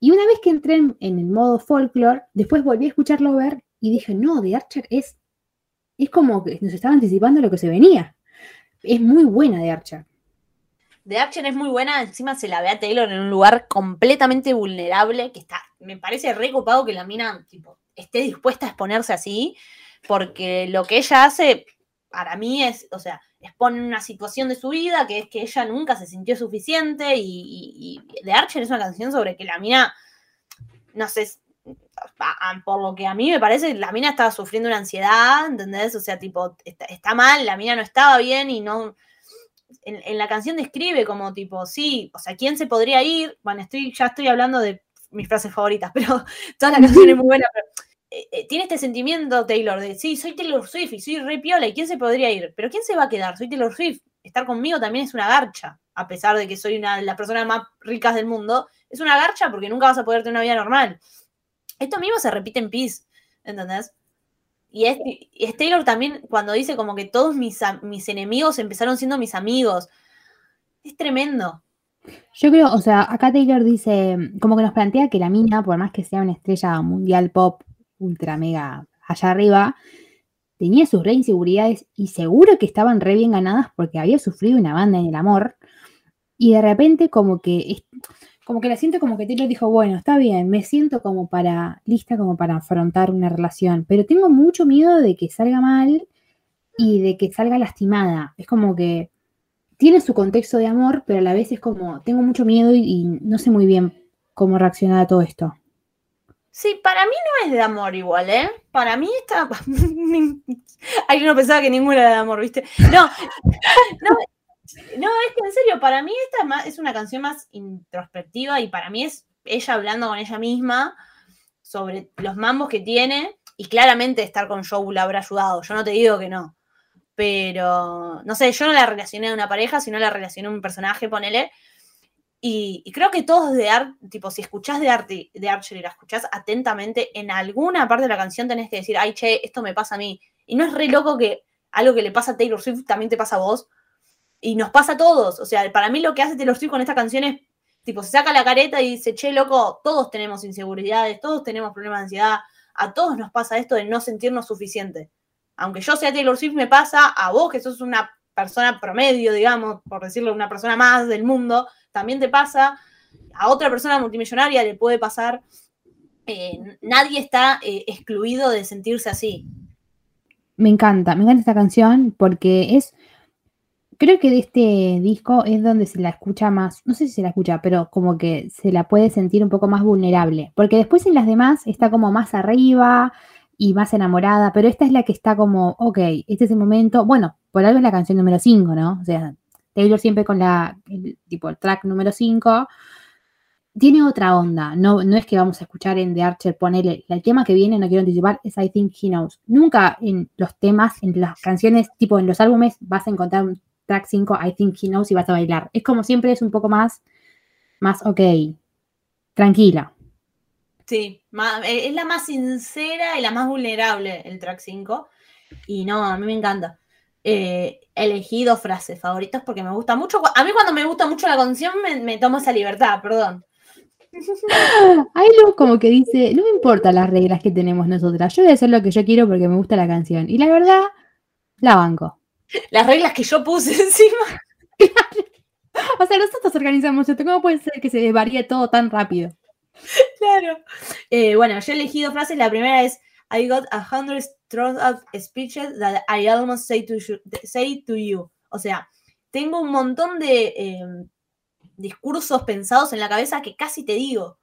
Y una vez que entré en, en el modo Folklore, después volví a escucharlo ver y dije, no, The Archer es, es como que nos estaba anticipando lo que se venía. Es muy buena The Archer. The Archer es muy buena, encima se la ve a Taylor en un lugar completamente vulnerable, que está, me parece re copado que la mina esté dispuesta a exponerse así, porque lo que ella hace, para mí es, o sea, expone una situación de su vida que es que ella nunca se sintió suficiente y, y, y The Archer es una canción sobre que la mina, no sé, por lo que a mí me parece, la mina estaba sufriendo una ansiedad, ¿entendés? O sea, tipo, está, mal, la mina no estaba bien y no... En, en la canción describe como tipo, sí, o sea, ¿quién se podría ir? Bueno, estoy, ya estoy hablando de mis frases favoritas, pero toda la canción es muy buena, pero eh, eh, tiene este sentimiento Taylor de, sí, soy Taylor Swift y soy re piola, ¿y quién se podría ir? Pero ¿quién se va a quedar? Soy Taylor Swift. Estar conmigo también es una garcha, a pesar de que soy una de las personas más ricas del mundo, es una garcha porque nunca vas a poder tener una vida normal. Esto mismo se repite en Peace, ¿entendés? Y es, y es Taylor también cuando dice como que todos mis, mis enemigos empezaron siendo mis amigos. Es tremendo. Yo creo, o sea, acá Taylor dice, como que nos plantea que la mina, por más que sea una estrella mundial pop, ultra mega allá arriba, tenía sus re inseguridades y seguro que estaban re bien ganadas porque había sufrido una banda en el amor. Y de repente como que, como que la siento como que Taylor dijo, bueno, está bien, me siento como para, lista como para afrontar una relación, pero tengo mucho miedo de que salga mal y de que salga lastimada. Es como que tiene su contexto de amor, pero a la vez es como, tengo mucho miedo y, no sé muy bien cómo reaccionar a todo esto. Sí, para mí no es de amor igual, ¿eh? Para mí está... Yo no pensaba que ninguna era de amor, ¿viste? No, no, no, es que en serio, para mí esta es, una canción más introspectiva y para mí es ella hablando con ella misma sobre los mambos que tiene y claramente estar con Joe la habrá ayudado, yo no te digo que no, pero no sé, yo no la relacioné a una pareja, sino la relacioné a un personaje, ponele, y, y creo que todos de arte, tipo, si escuchás de arte de Archer y la escuchás atentamente, en alguna parte de la canción tenés que decir, ay, che, esto me pasa a mí. Y no es re loco que algo que le pasa a Taylor Swift también te pasa a vos. Y nos pasa a todos. O sea, para mí lo que hace Taylor Swift con esta canción es, tipo, se saca la careta y dice, che, loco, todos tenemos inseguridades, todos tenemos problemas de ansiedad, a todos nos pasa esto de no sentirnos suficiente. Aunque yo sea Taylor Swift, me pasa, a vos que sos una persona promedio, digamos, por decirlo, una persona más del mundo, también te pasa, a otra persona multimillonaria le puede pasar. Eh, nadie está eh, excluido de sentirse así. Me encanta, me encanta esta canción porque es, creo que de este disco es donde se la escucha más, no sé si se la escucha, pero como que se la puede sentir un poco más vulnerable, porque después en las demás está como más arriba y más enamorada, pero esta es la que está como, ok, este es el momento, bueno, por algo es la canción número 5, ¿no? O sea, Taylor siempre con la, tipo, el track número 5, tiene otra onda. No, no es que vamos a escuchar en The Archer, ponele, el tema que viene, no quiero anticipar, es I Think He Knows. Nunca en los temas, en las canciones, tipo en los álbumes, vas a encontrar un track 5, I Think He Knows y vas a bailar. Es como siempre, es un poco más, más, ok, tranquila. Sí, eh, es la más sincera y la más vulnerable el track 5. Y no, a mí me encanta. Eh, elegí dos frases favoritas porque me gusta mucho. A mí cuando me gusta mucho la canción me, me tomo esa libertad, perdón. Hay algo como que dice, no me importan las reglas que tenemos nosotras, yo voy a hacer lo que yo quiero porque me gusta la canción. Y la verdad, la banco. Las reglas que yo puse encima. O sea, nosotros organizamos esto, ¿cómo puede ser que se varíe todo tan rápido? Claro. Eh, bueno, yo elegí dos frases. La primera es I got a hundred thrown out speeches that I almost say to, you, say to you. O sea, tengo un montón de eh, discursos pensados en la cabeza que casi te digo.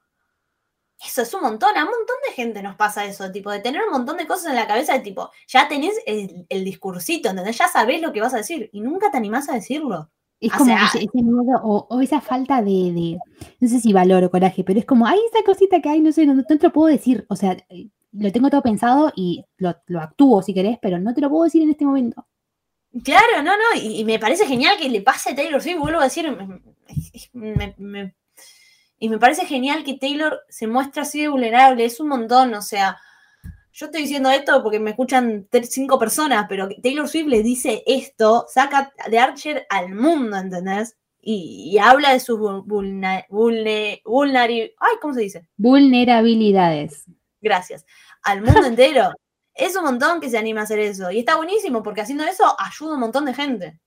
Eso es un montón, a un montón de gente nos pasa eso, tipo, de tener un montón de cosas en la cabeza, de tipo, ya tenés el, el discursito, ¿entendés? Ya sabés lo que vas a decir y nunca te animás a decirlo. Es O como sea- ese, ese miedo o, o esa falta de, de- no sé si valor o coraje, pero es como, hay esa cosita que hay, no sé, no, no te lo puedo decir. O sea, lo tengo todo pensado y lo, lo actúo si querés, pero no te lo puedo decir en este momento. Claro, no, no, y, y me parece genial que le pase a Taylor Swift, vuelvo a decir, me- me- me- y me parece genial que Taylor se muestra así de vulnerable, es un montón, o sea, yo estoy diciendo esto porque me escuchan cinco personas, pero Taylor Swift le dice esto, saca de Archer al mundo, ¿entendés? Y, y habla de sus vul- vulna- vulne- vulneri- ay, ¿cómo se dice? Vulnerabilidades. Gracias, al mundo entero. Es un montón que se anima a hacer eso, y está buenísimo porque haciendo eso ayuda a un montón de gente.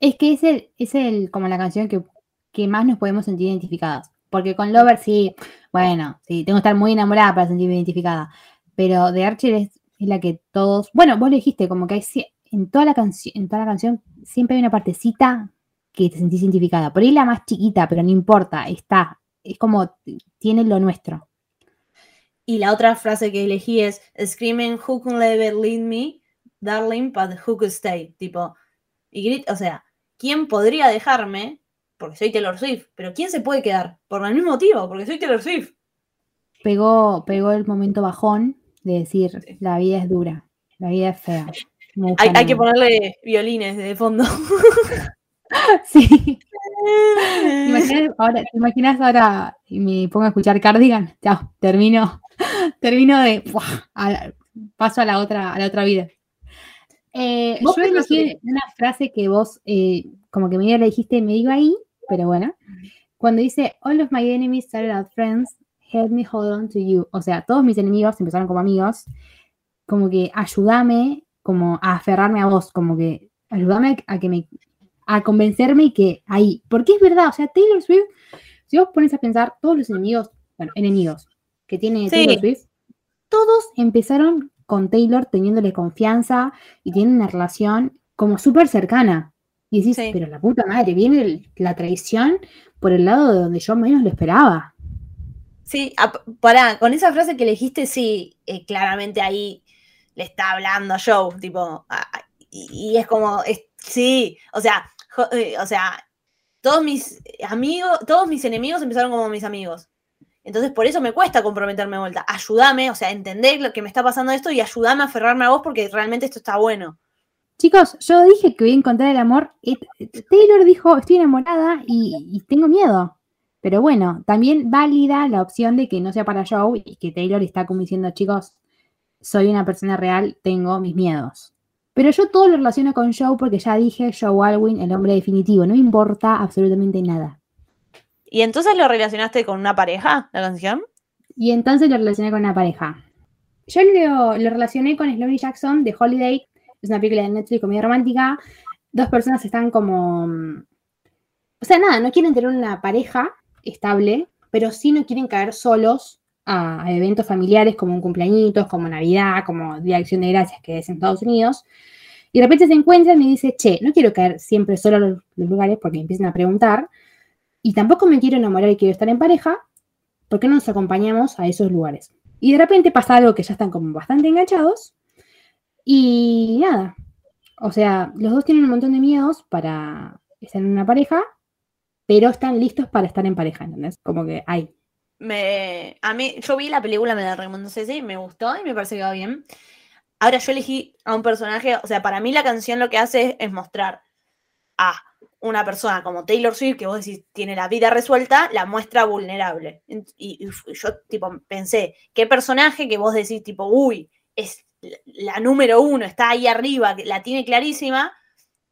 Es que es el, es el, como la canción que, que más nos podemos sentir identificadas. Porque con Lover sí, bueno, sí, tengo que estar muy enamorada para sentirme identificada. Pero de Archer es, la que todos, bueno, vos lo dijiste, como que hay, en toda la canción, en toda la canción siempre hay una partecita que te sentís identificada. Por ahí la más chiquita, pero no importa, está. Es como tiene lo nuestro. Y la otra frase que elegí es Screaming, who can ever lead me, darling, but who could stay. Tipo, y o sea, ¿quién podría dejarme? Porque soy Taylor Swift, pero ¿quién se puede quedar? Por el mismo motivo, porque soy Taylor Swift. Pegó, pegó el momento bajón de decir, la vida es dura, la vida es fea. Hay, que nada". ponerle violines de fondo. Sí. ¿Te imaginas ahora, ¿te imaginas ahora y me pongo a escuchar Cardigan? Chao, termino, termino de ¡buah! a la- paso a la otra, a la otra vida. Eh, ¿Vos yo elegí una frase que vos eh, como que medio le dijiste medio ahí, pero bueno. Cuando dice All of my enemies started out friends, help me hold on to you. O sea, todos mis enemigos empezaron como amigos, como que ayúdame como a aferrarme a vos, como que ayúdame a que me a convencerme que ahí, porque es verdad, o sea, Taylor Swift, si vos pones a pensar, todos los enemigos, bueno, enemigos que tiene Sí. Taylor Swift, todos empezaron con Taylor teniéndole confianza y tienen una relación como súper cercana. Y Sí. pero la puta madre, viene el- la traición por el lado de donde yo menos lo esperaba. Sí, ap- pará, con esa frase que elegiste, sí, eh, claramente ahí le está hablando a Joe, tipo, a- a- y, y es como, es- sí, o sea, jo- eh, o sea, todos mis amigos, todos mis enemigos empezaron como mis amigos. Entonces, por eso me cuesta comprometerme de vuelta. Ayúdame, o sea, entender lo que me está pasando esto y ayúdame a aferrarme a vos porque realmente esto está bueno. Chicos, yo dije que voy a encontrar el amor. Taylor dijo, estoy enamorada y, y tengo miedo. Pero bueno, también válida la opción de que no sea para Joe y que Taylor está como diciendo, chicos, soy una persona real, tengo mis miedos. Pero yo todo lo relaciono con Joe porque ya dije, Joe Alwyn, el hombre definitivo, no me importa absolutamente nada. ¿Y entonces lo relacionaste con una pareja, la canción? Y entonces lo relacioné con una pareja. Yo lo, lo relacioné con Slowly Jackson de Holiday, es una película de Netflix, comedia romántica. Dos personas están como. mm, O sea, nada, no quieren tener una pareja estable, pero sí no quieren caer solos a, eventos familiares como un cumpleañitos, como Navidad, como Día de Acción de Gracias, que es en Estados Unidos. Y de repente se encuentran y dice, che, no quiero caer siempre solo a los, los lugares porque empiezan a preguntar. Y tampoco me quiero enamorar y quiero estar en pareja. ¿Por qué no nos acompañamos a esos lugares? Y de repente pasa algo que ya están como bastante enganchados. Y nada. O sea, los dos tienen un montón de miedos para estar en una pareja, pero están listos para estar en pareja, ¿entendés? Como que hay. me, a mí, yo vi la película, me la recomendó Ceci, me gustó y me parece que va bien. Ahora yo elegí a un personaje, o sea, para mí la canción lo que hace es, mostrar a una persona como Taylor Swift, que vos decís tiene la vida resuelta, la muestra vulnerable. Y, y yo, tipo, pensé, ¿qué personaje que vos decís, tipo, uy, es la- número uno, está ahí arriba, la tiene clarísima?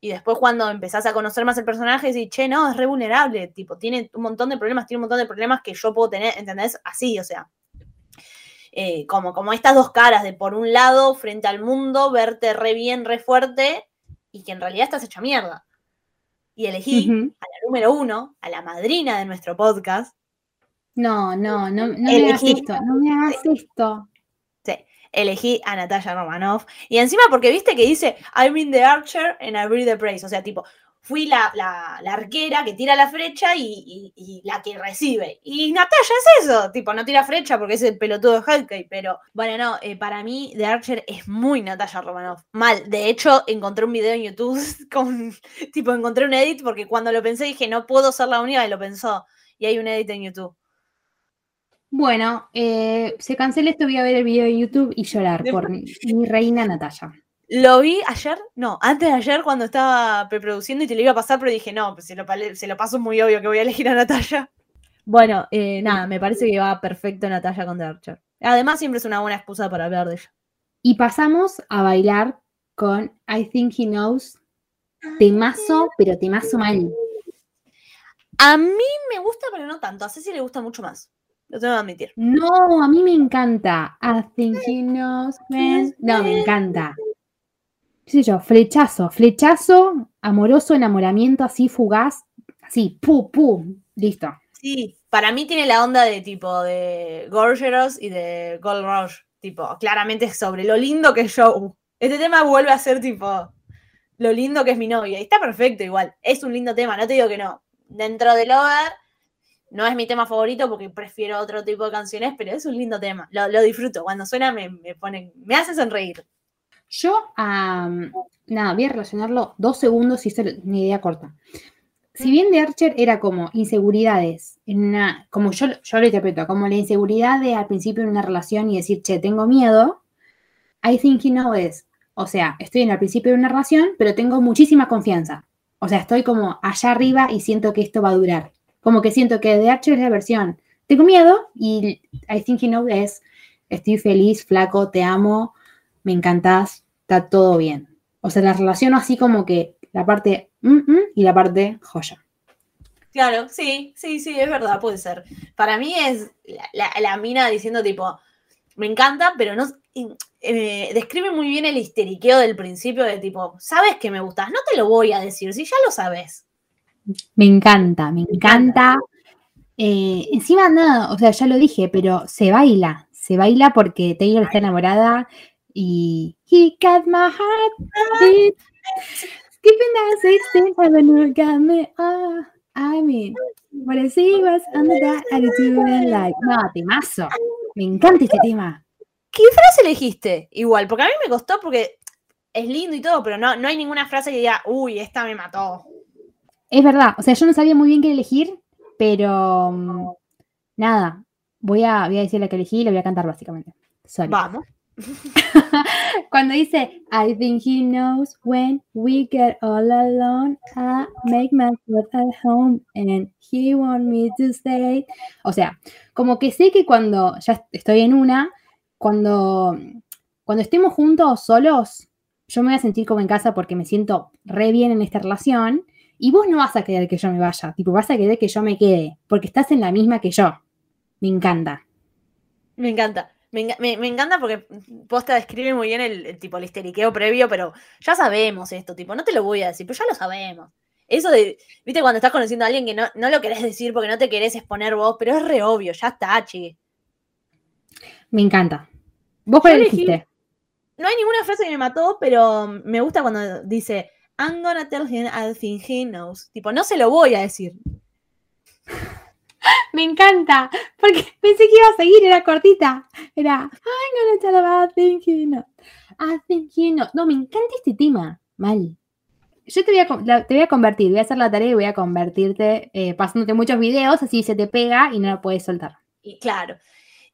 Y después cuando empezás a conocer más el personaje, decís, che, no, es re vulnerable, tipo, tiene un montón de problemas, tiene un montón de problemas que yo puedo tener, ¿entendés? Así, o sea. eh, como, como estas dos caras de por un lado, frente al mundo, verte re bien, re fuerte, y que en realidad estás hecha mierda. Y elegí a la número uno, a la madrina de nuestro podcast, No, no, no, no me hagas Elegí- esto, no me hagas esto. Elegí a Natalia Romanoff. Y encima porque viste que dice, I been the archer and I bring the praise. O sea, tipo, fui la, la- arquera que tira la flecha y, y- la que recibe. Y Natalia es eso, tipo, no tira flecha porque es el pelotudo de Hellkey, pero bueno, no, eh, para mí The Archer es muy Natalia Romanoff. Mal, de hecho, encontré un video en YouTube con, tipo, encontré un edit porque cuando lo pensé dije, no puedo ser la única que lo pensó. Y hay un edit en YouTube. Bueno, eh, se cancela esto, voy a ver el video de YouTube y llorar por mi, mi reina Natalia. Lo vi ayer, no, antes de ayer cuando estaba preproduciendo y te lo iba a pasar, pero dije, no, pues se lo, pale- se lo paso muy obvio que voy a elegir a Natalia. Bueno, eh, nada, me parece que va perfecto Natalia con The Archer. Además, siempre es una buena excusa para hablar de ella. Y pasamos a bailar con I Think He Knows. Temazo, pero temazo mal. A mí me gusta, pero no tanto. A Ceci le gusta mucho más. Lo tengo que admitir. No, a mí me encanta. I think he knows. man. No, me encanta. ¿Qué sé yo? Flechazo, flechazo, amoroso, enamoramiento así fugaz. Así, pu, pu. Listo. Sí, para mí tiene la onda de tipo de Gorgeous y de Gold Rush. Tipo, claramente sobre lo lindo que es Joe. Este tema vuelve a ser tipo lo lindo que es mi novia. Y está perfecto igual. Es un lindo tema, no te digo que no. Dentro del hogar, no es mi tema favorito porque prefiero otro tipo de canciones, pero es un lindo tema. Lo, lo disfruto. Cuando suena me, me pone, me hace sonreír. Yo, nada, voy a relacionarlo dos segundos y esto es una idea corta. Si bien The Archer era como inseguridades, en una, como yo, yo lo interpreto, como la inseguridad de al principio en una relación y decir, che, tengo miedo, I think he knows es, o sea, estoy en el principio de una relación, pero tengo muchísima confianza. O sea, estoy como allá arriba y siento que esto va a durar. Como que siento que Archer es la versión, tengo miedo y I think he knows es, estoy feliz, flaco, te amo, me encantás, está todo bien. O sea, la relación así como que la parte mm, mm, y la parte joya. Claro, sí, sí, sí, es verdad, puede ser. Para mí es la, mina diciendo tipo, me encanta, pero no... eh, describe muy bien el histeriqueo del principio de tipo, sabes que me gustas, no te lo voy a decir, si ya lo sabes. Me encanta, me encanta. Eh, encima nada, o sea, ya lo dije, pero se baila, se baila porque Taylor está enamorada y he got my heart beat. Skipping that 16 avenue got me, ah, I mean, what I see was under that attitude and like, no, temazo. Me encanta este tema. ¿Qué frase elegiste? Igual, porque a mí me costó porque es lindo y todo, pero no, no hay ninguna frase que diga, uy, esta me mató. Es verdad, o sea, yo no sabía muy bien qué elegir, pero mm, nada, voy a, voy a decir la que elegí y la voy a cantar básicamente. Sorry. Vamos. Cuando dice, I think he knows when we get all alone, I make myself at home and he want me to stay. O sea, como que sé que cuando ya estoy en una, cuando, cuando estemos juntos solos, yo me voy a sentir como en casa porque me siento re bien en esta relación y vos no vas a querer que yo me vaya, tipo, vas a querer que yo me quede porque estás en la misma que yo. Me encanta. Me encanta. Me, me- me encanta porque posta describe muy bien el, el tipo el histeriqueo previo, pero ya sabemos esto, tipo, no te lo voy a decir, pero ya lo sabemos. Eso de, viste, cuando estás conociendo a alguien que no, no lo querés decir porque no te querés exponer vos, pero es re obvio, ya está, chiqui. Me encanta. ¿Vos cuál elegiste? No hay ninguna frase que me mató, pero me gusta cuando dice, I'm gonna tell him I think he knows. Tipo, no se lo voy a decir. Me encanta, porque pensé que iba a seguir, era cortita. Era, I'm gonna tell about think you know. I think you know. No, me encanta este tema. Mal. Yo te voy a, te voy a convertir, voy a hacer la tarea y voy a convertirte eh, pasándote muchos videos, así se te pega y no lo puedes soltar. Y claro.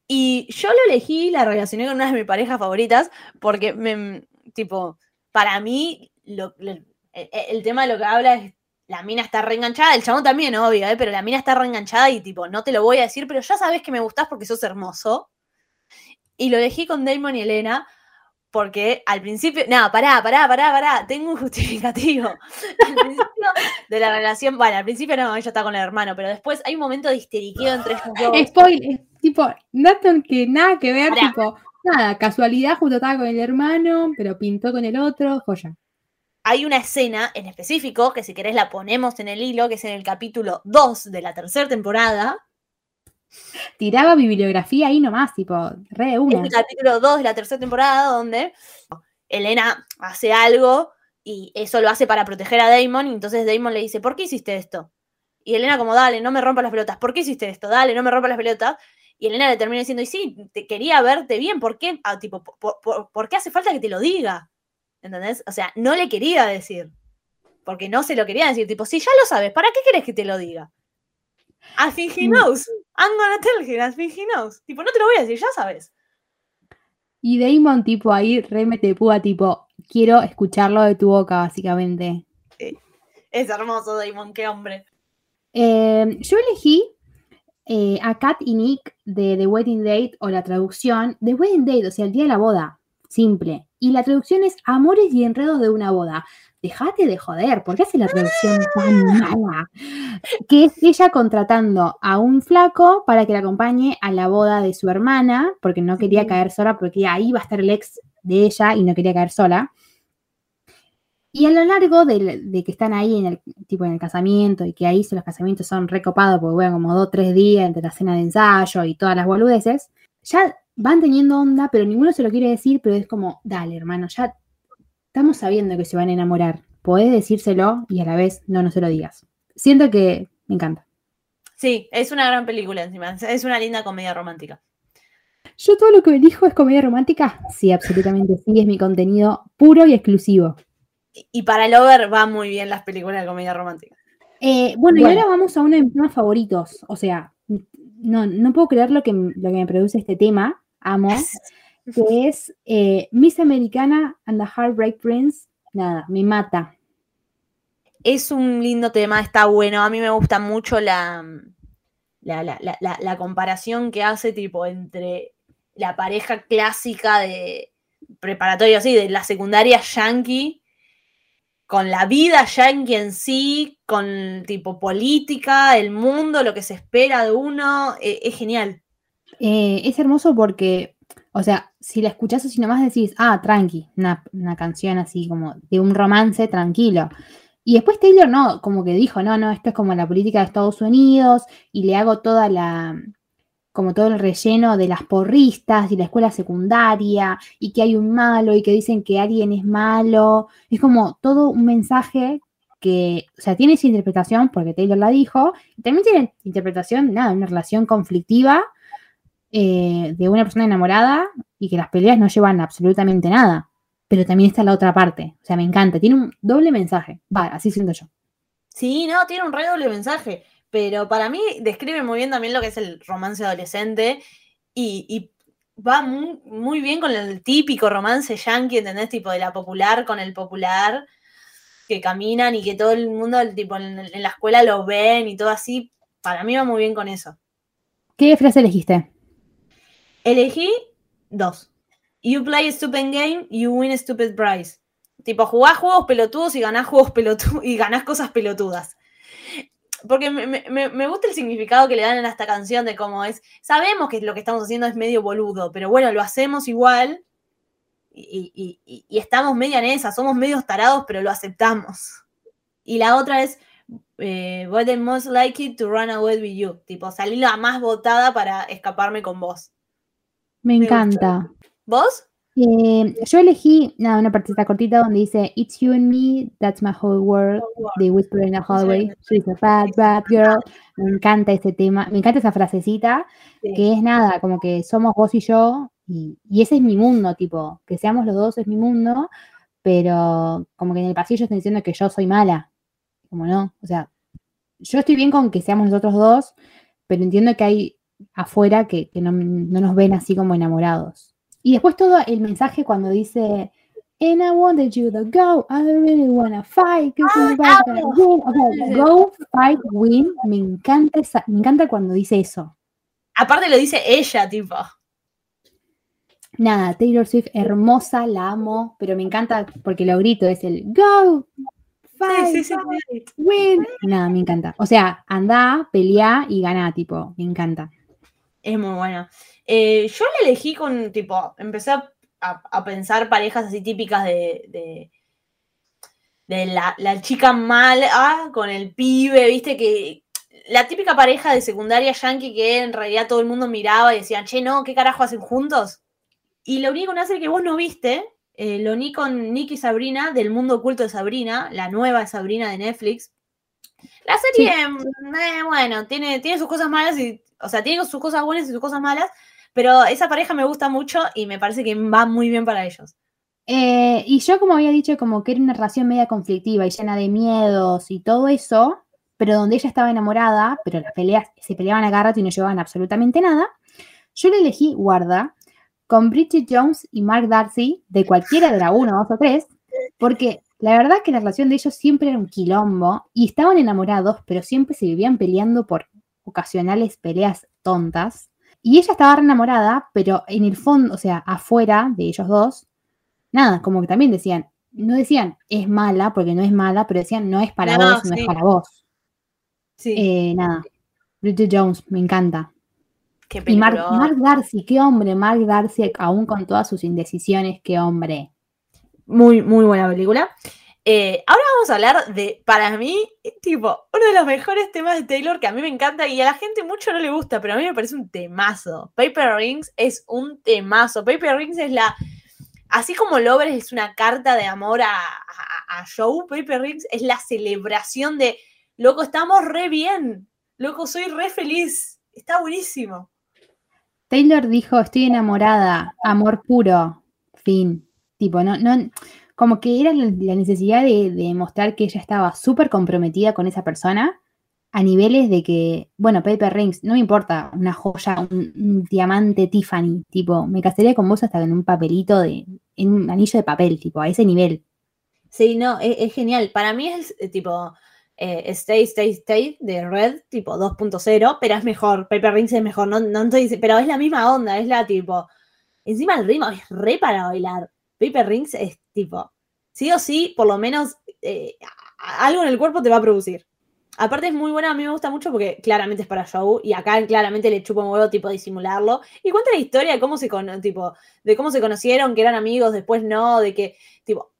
Y yo lo elegí, la relacioné con una de mis parejas favoritas, porque me, tipo, para mí, lo- lo- el, el tema de lo que habla es, la mina está reenganchada, el chabón también, obvio, ¿eh? pero la mina está reenganchada y tipo, no te lo voy a decir, pero ya sabes que me gustás porque sos hermoso. Y lo elegí con Damon y Elena, porque al principio, nada, pará, pará, pará, pará, tengo un justificativo. Al principio de la relación, bueno, al principio no, ella está con el hermano, pero después hay un momento de histeriqueo entre ellos dos. Spoiler, tipo, no que nada que ver, Pará. tipo, nada, casualidad, justo estaba con el hermano, pero pintó con el otro, joya. Hay una escena en específico, que si querés la ponemos en el hilo, que es en el capítulo 2 de la tercera temporada. Tiraba bibliografía ahí nomás, tipo, re de Es una. el capítulo 2 de la tercera temporada donde Elena hace algo y eso lo hace para proteger a Damon. Y entonces Damon le dice, ¿por qué hiciste esto? Y Elena como, dale, no me rompas las pelotas. ¿Por qué hiciste esto? Dale, no me rompas las pelotas. Y Elena le termina diciendo, y sí, te quería verte bien. ¿Por qué? Ah, tipo, por, por- ¿por qué hace falta que te lo diga? ¿Entendés? O sea, no le quería decir. Porque no se lo quería decir. Tipo, si ya lo sabes, ¿para qué querés que te lo diga? I think he knows. I'm gonna tell him, I think he knows. Tipo, no te lo voy a decir, ya sabes. Y Damon, tipo, ahí re mete púa, tipo, quiero escucharlo de tu boca, básicamente. Es hermoso, Damon, qué hombre. Eh, yo elegí eh, a Kat y Nick de The Wedding Date o la traducción The Wedding Date, o sea, el día de la boda. Simple. Y la traducción es Amores y enredos de una boda. Dejate de joder, ¿por qué hace la traducción tan mala? Que es ella contratando a un flaco para que la acompañe a la boda de su hermana, porque no quería caer sola, porque ahí va a estar el ex de ella y no quería caer sola. Y a lo largo de, que están ahí en el tipo en el casamiento y que ahí los casamientos son recopados porque bueno, como dos o tres días entre la cena de ensayo y todas las boludeces, ya van teniendo onda, pero ninguno se lo quiere decir, pero es como, dale, hermano, ya estamos sabiendo que se van a enamorar. podés decírselo y a la vez no, no se lo digas. Siento que me encanta. Sí, es una gran película encima. Es una linda comedia romántica. Yo todo lo que elijo es comedia romántica. Sí, absolutamente sí, es mi contenido puro y exclusivo. Y- para Lover va muy bien las películas de comedia romántica. Eh, bueno, Bueno. y ahora vamos a uno de mis temas favoritos. O sea, no, no puedo creer lo que, lo que me produce este tema. Amo. Que es eh, Miss Americana and the Heartbreak Prince. Nada, me mata. Es un lindo tema, está bueno. A mí me gusta mucho la, la, la- la- la- la comparación que hace tipo entre la pareja clásica de preparatorio, así, de la secundaria yankee, con la vida yankee en sí, con tipo política, el mundo, lo que se espera de uno. eh, es genial. Eh, es hermoso porque, o sea, si la escuchás así nomás decís, ah, tranqui, una, una canción así como de un romance tranquilo. Y después Taylor no, como que dijo, no, no, esto es como la política de Estados Unidos y le hago toda la, como todo el relleno de las porristas y la escuela secundaria y que hay un malo y que dicen que alguien es malo. Es como todo un mensaje que, o sea, tiene esa interpretación porque Taylor la dijo, y también tiene interpretación, nada, una relación conflictiva eh, de una persona enamorada y que las peleas no llevan absolutamente nada. Pero también está la otra parte. O sea, me encanta. Tiene un doble mensaje. Va, así siento yo. Sí, no, tiene un re doble mensaje, pero para mí describe muy bien también lo que es el romance adolescente y, y va muy, muy bien con el típico romance yankee, ¿entendés? Tipo de la popular con el popular, que caminan y que todo el mundo, tipo, en, en la escuela lo ven y todo así. Para mí va muy bien con eso. ¿Qué frase elegiste? Elegí dos. You play a stupid game, you win a stupid prize. Tipo, jugás juegos pelotudos y ganás juegos pelotudos y ganás cosas pelotudas. Porque me, me- me- gusta el significado que le dan en esta canción de cómo es. Sabemos que lo que estamos haciendo es medio boludo, pero bueno, lo hacemos igual. Y, y- y- estamos media en esa, somos medios tarados, pero lo aceptamos. Y la otra es, eh, the most likely to run away with you. Tipo, salí la más votada para escaparme con vos. Me Me gusta. encanta. ¿Vos? Eh, yo elegí nada, una partita cortita donde dice It's you and me, that's my whole world. They whisper in the hallway. She's a bad, bad girl. Me encanta ese tema. Me encanta esa frasecita. Sí. que es nada, como que somos vos y yo, y, y ese es mi mundo, tipo, que seamos los dos es mi mundo, pero como que en el pasillo están diciendo que yo soy mala, como no, o sea, yo estoy bien con que seamos nosotros dos, pero entiendo que hay afuera que, que no, no nos ven así como enamorados. Y después todo el mensaje cuando dice, And I wanted you to go, I don't really wanna fight, 'cause Ay, you're gonna amo. win". O sea, go, fight, win, me encanta, esa- me encanta cuando dice eso. Aparte lo dice ella, tipo. Nada, Taylor Swift, hermosa, la amo, pero me encanta porque lo grito, es el go, fight, Sí, sí, sí, sí. win. Nada, me encanta. O sea, anda, pelea y gana, tipo, me encanta. Es muy bueno. Eh, yo la elegí con, tipo, empecé a, a- a pensar parejas así típicas de, de, de la, la chica mala con el pibe, viste, que la típica pareja de secundaria yankee que en realidad todo el mundo miraba y decían, che, no, ¿qué carajo hacen juntos? Y lo uní con una serie que vos no viste, eh, lo uní con Nick y Sabrina, del mundo oculto de Sabrina, la nueva Sabrina de Netflix. La serie, mm, eh, bueno, tiene, tiene sus cosas malas y, o sea, tiene sus cosas buenas y sus cosas malas, pero esa pareja me gusta mucho y me parece que va muy bien para ellos. Eh, y yo, como había dicho, como que era una relación media conflictiva y llena de miedos y todo eso, pero donde ella estaba enamorada, pero las peleas se peleaban a cada y no llevaban absolutamente nada, yo le elegí guarda con Bridget Jones y Mark Darcy, de cualquiera de la 1, 2 o 3, porque la verdad que la relación de ellos siempre era un quilombo y estaban enamorados, pero siempre se vivían peleando por ocasionales peleas tontas. Y ella estaba re enamorada, pero en el fondo, o sea, afuera de ellos dos, nada, como que también decían, no decían es mala, porque no es mala, pero decían no es para No, vos, no es para vos. Sí, Eh, nada, Bridget Jones, me encanta. qué Y Mark. Mark Darcy, qué hombre, Mark Darcy, aún con todas sus indecisiones, qué hombre. Muy, muy buena película. Eh, ahora vamos a hablar de, para mí, tipo, uno de los mejores temas de Taylor que a mí me encanta y a la gente mucho no le gusta, pero a mí me parece un temazo. Paper Rings es un temazo. Paper Rings es la, así como Lovers es una carta de amor a, a, a Joe, Paper Rings es la celebración de, loco, estamos re bien, loco, soy re feliz, está buenísimo. Taylor dijo, estoy enamorada, amor puro, fin. Tipo, no, no, como que era la, necesidad de, mostrar que ella estaba súper comprometida con esa persona a niveles de que, bueno, Paper Rings, no me importa una joya, un, diamante Tiffany, tipo, me casaría con vos hasta en un papelito de, en un anillo de papel, tipo, a ese nivel. Sí, no, es, es genial. Para mí es eh, tipo eh, Stay, Stay, Stay de Red, tipo 2.0, pero es mejor. Paper Rings es mejor, no, no estoy pero es la misma onda, es la tipo. Encima el ritmo es re para bailar. Paper Rings es tipo, sí o sí, por lo menos eh, algo en el cuerpo te va a producir. Aparte es muy buena, a mí me gusta mucho porque claramente es para show y acá claramente le chupa un huevo tipo disimularlo y cuenta la historia de cómo se cono- tipo de cómo se conocieron, que eran amigos, después no, de que tipo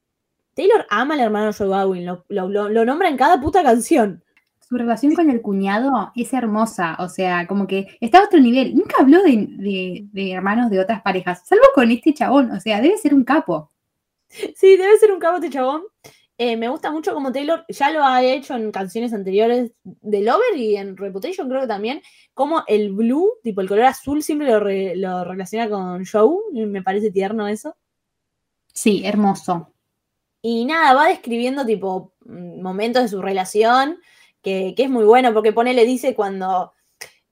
Taylor ama al hermano Joe Alwyn, lo, lo, lo- lo nombra en cada puta canción. Su relación con el cuñado es hermosa, o sea, como que está a otro nivel. Nunca habló de, de- de hermanos de otras parejas, salvo con este chabón, o sea, debe ser un capo. Sí, debe ser un cabo este chabón. Eh, me gusta mucho como Taylor ya lo ha hecho en canciones anteriores de Lover y en Reputation creo que también, como el blue, tipo el color azul, siempre lo, re- lo relaciona con Joe, me parece tierno eso. Sí, hermoso. Y nada, va describiendo tipo mm, momentos de su relación, que, que es muy bueno, porque pone, le dice cuando,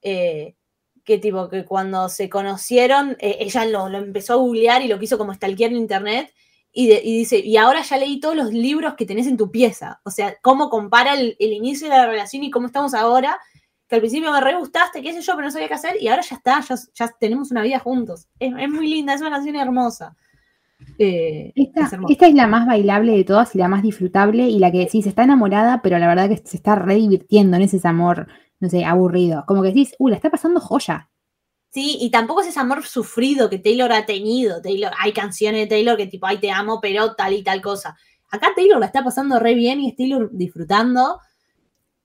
eh, que tipo, que cuando se conocieron, eh, ella lo, lo empezó a googlear y lo quiso como stalkear en internet, y, dice, y ahora ya leí todos los libros que tenés en tu pieza, o sea, cómo compara el, el inicio de la relación y cómo estamos ahora, que al principio me re gustaste, qué sé yo, pero no sabía qué hacer, y ahora ya está, ya, ya tenemos una vida juntos. Es, es muy linda, es una canción hermosa. Eh, Esta, es esta es la más bailable de todas y la más disfrutable y la que decís está enamorada, pero la verdad que se está re divirtiendo en ese amor, no sé, aburrido. Como que decís, uh, la está pasando joya. Sí, y tampoco es ese amor sufrido que Taylor ha tenido. Taylor, hay canciones de Taylor que tipo, ay, te amo, pero tal y tal cosa. Acá Taylor la está pasando re bien y es Taylor disfrutando.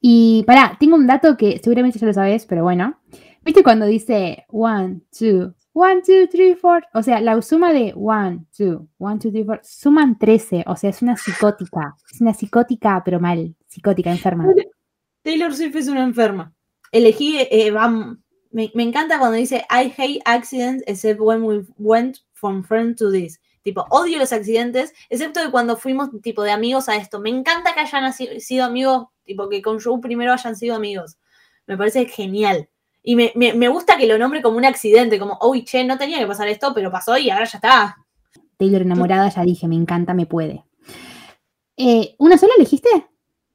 Y pará, tengo un dato que seguramente ya lo sabes, pero bueno. ¿Viste cuando dice one, two, one, two, three, four? O sea, la suma de one, two, one, two, three, four, suman 13. O sea, es una psicótica. Es una psicótica, pero mal. Psicótica, enferma. Taylor Swift es una enferma. Elegí, eh, me, me encanta cuando dice I hate accidents except when we went from friend to this. Tipo, odio los accidentes, excepto de cuando fuimos tipo de amigos a esto. Me encanta que hayan sido amigos, tipo que con Joe primero hayan sido amigos. Me parece genial. Y me, me- me gusta que lo nombre como un accidente, como, uy, che, no tenía que pasar esto, pero pasó y ahora ya está. Taylor enamorada, ya dije, me encanta, me puede. Eh, ¿Una sola elegiste?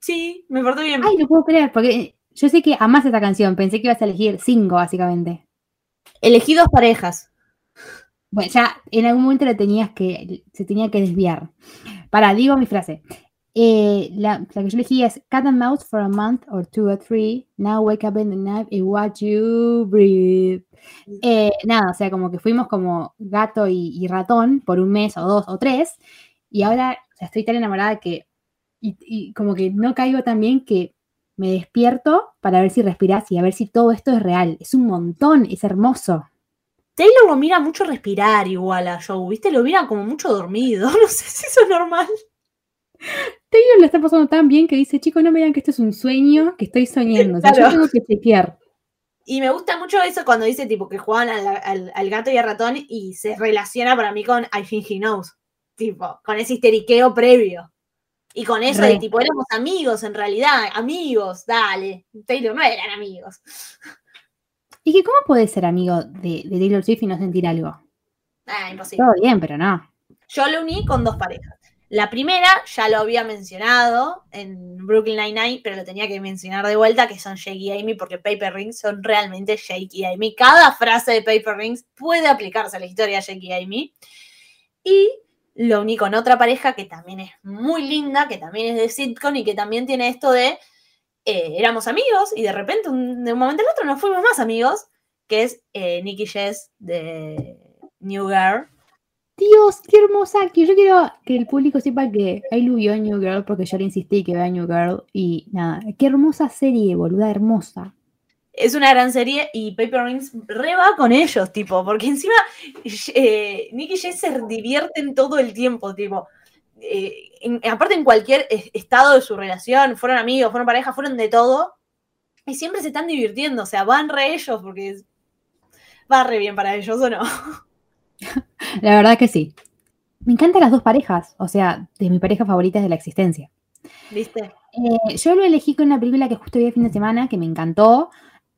Sí, me portó bien. Ay, no puedo creer, porque yo sé que amás esta canción. Pensé que ibas a elegir cinco, básicamente. Elegí dos parejas. Bueno, ya en algún momento le tenías que, se tenía que desviar. Para, digo mi frase. Eh, la, que yo elegí es Cat and Mouse for a month or two or three. Now wake up in the night and watch you breathe. Eh, nada, o sea, como que fuimos como gato y, ratón por un mes o dos o tres. Y ahora estoy tan enamorada que. Como que no caigo tan bien que me despierto para ver si respiras y a ver si todo esto es real. Es un montón, es hermoso. Taylor lo mira mucho respirar igual a Joe, ¿viste? Lo mira como mucho dormido. No sé si eso es normal. Taylor lo está pasando tan bien que dice, chicos, no me digan que esto es un sueño, que estoy soñando. O sea, Claro. yo tengo que chequear. Y me gusta mucho eso cuando dice tipo que juegan al, al- al gato y al ratón y se relaciona para mí con I think he knows. Tipo, con ese histeriqueo previo. Y con eso de Re. tipo, éramos amigos en realidad, amigos, dale. Taylor no eran amigos. Y que, ¿cómo puedes ser amigo de, de Taylor Swift y no sentir algo? Ah, imposible. Todo bien, pero no. Yo lo uní con dos parejas. La primera ya lo había mencionado en Brooklyn Nine-Nine, pero lo tenía que mencionar de vuelta, que son Jake y Amy, porque Paper Rings son realmente Jake y Amy. Cada frase de Paper Rings puede aplicarse a la historia de Jake y Amy. Y lo uní con otra pareja que también es muy linda, que también es de sitcom y que también tiene esto de eh, éramos amigos y de repente de un momento al otro nos fuimos más amigos, que es eh, Nicky Jess de New Girl. Dios, qué hermosa. Que yo quiero que el público sepa que Ailu vio New Girl porque yo le insistí que vea New Girl. Y nada, qué hermosa serie, boluda, hermosa. es una gran serie y Paper Rings reba con ellos, tipo, porque encima eh, Nick y Jay se divierten todo el tiempo, tipo. eh, aparte en cualquier es- estado de su relación, fueron amigos, fueron pareja, fueron de todo, y siempre se están divirtiendo, o sea, van re ellos porque va re bien para ellos, ¿o no? La verdad que sí. Me encantan las dos parejas, o sea, de mis parejas favoritas de la existencia. ¿Viste? Eh, yo lo elegí con una película que justo vi el fin de semana, que me encantó.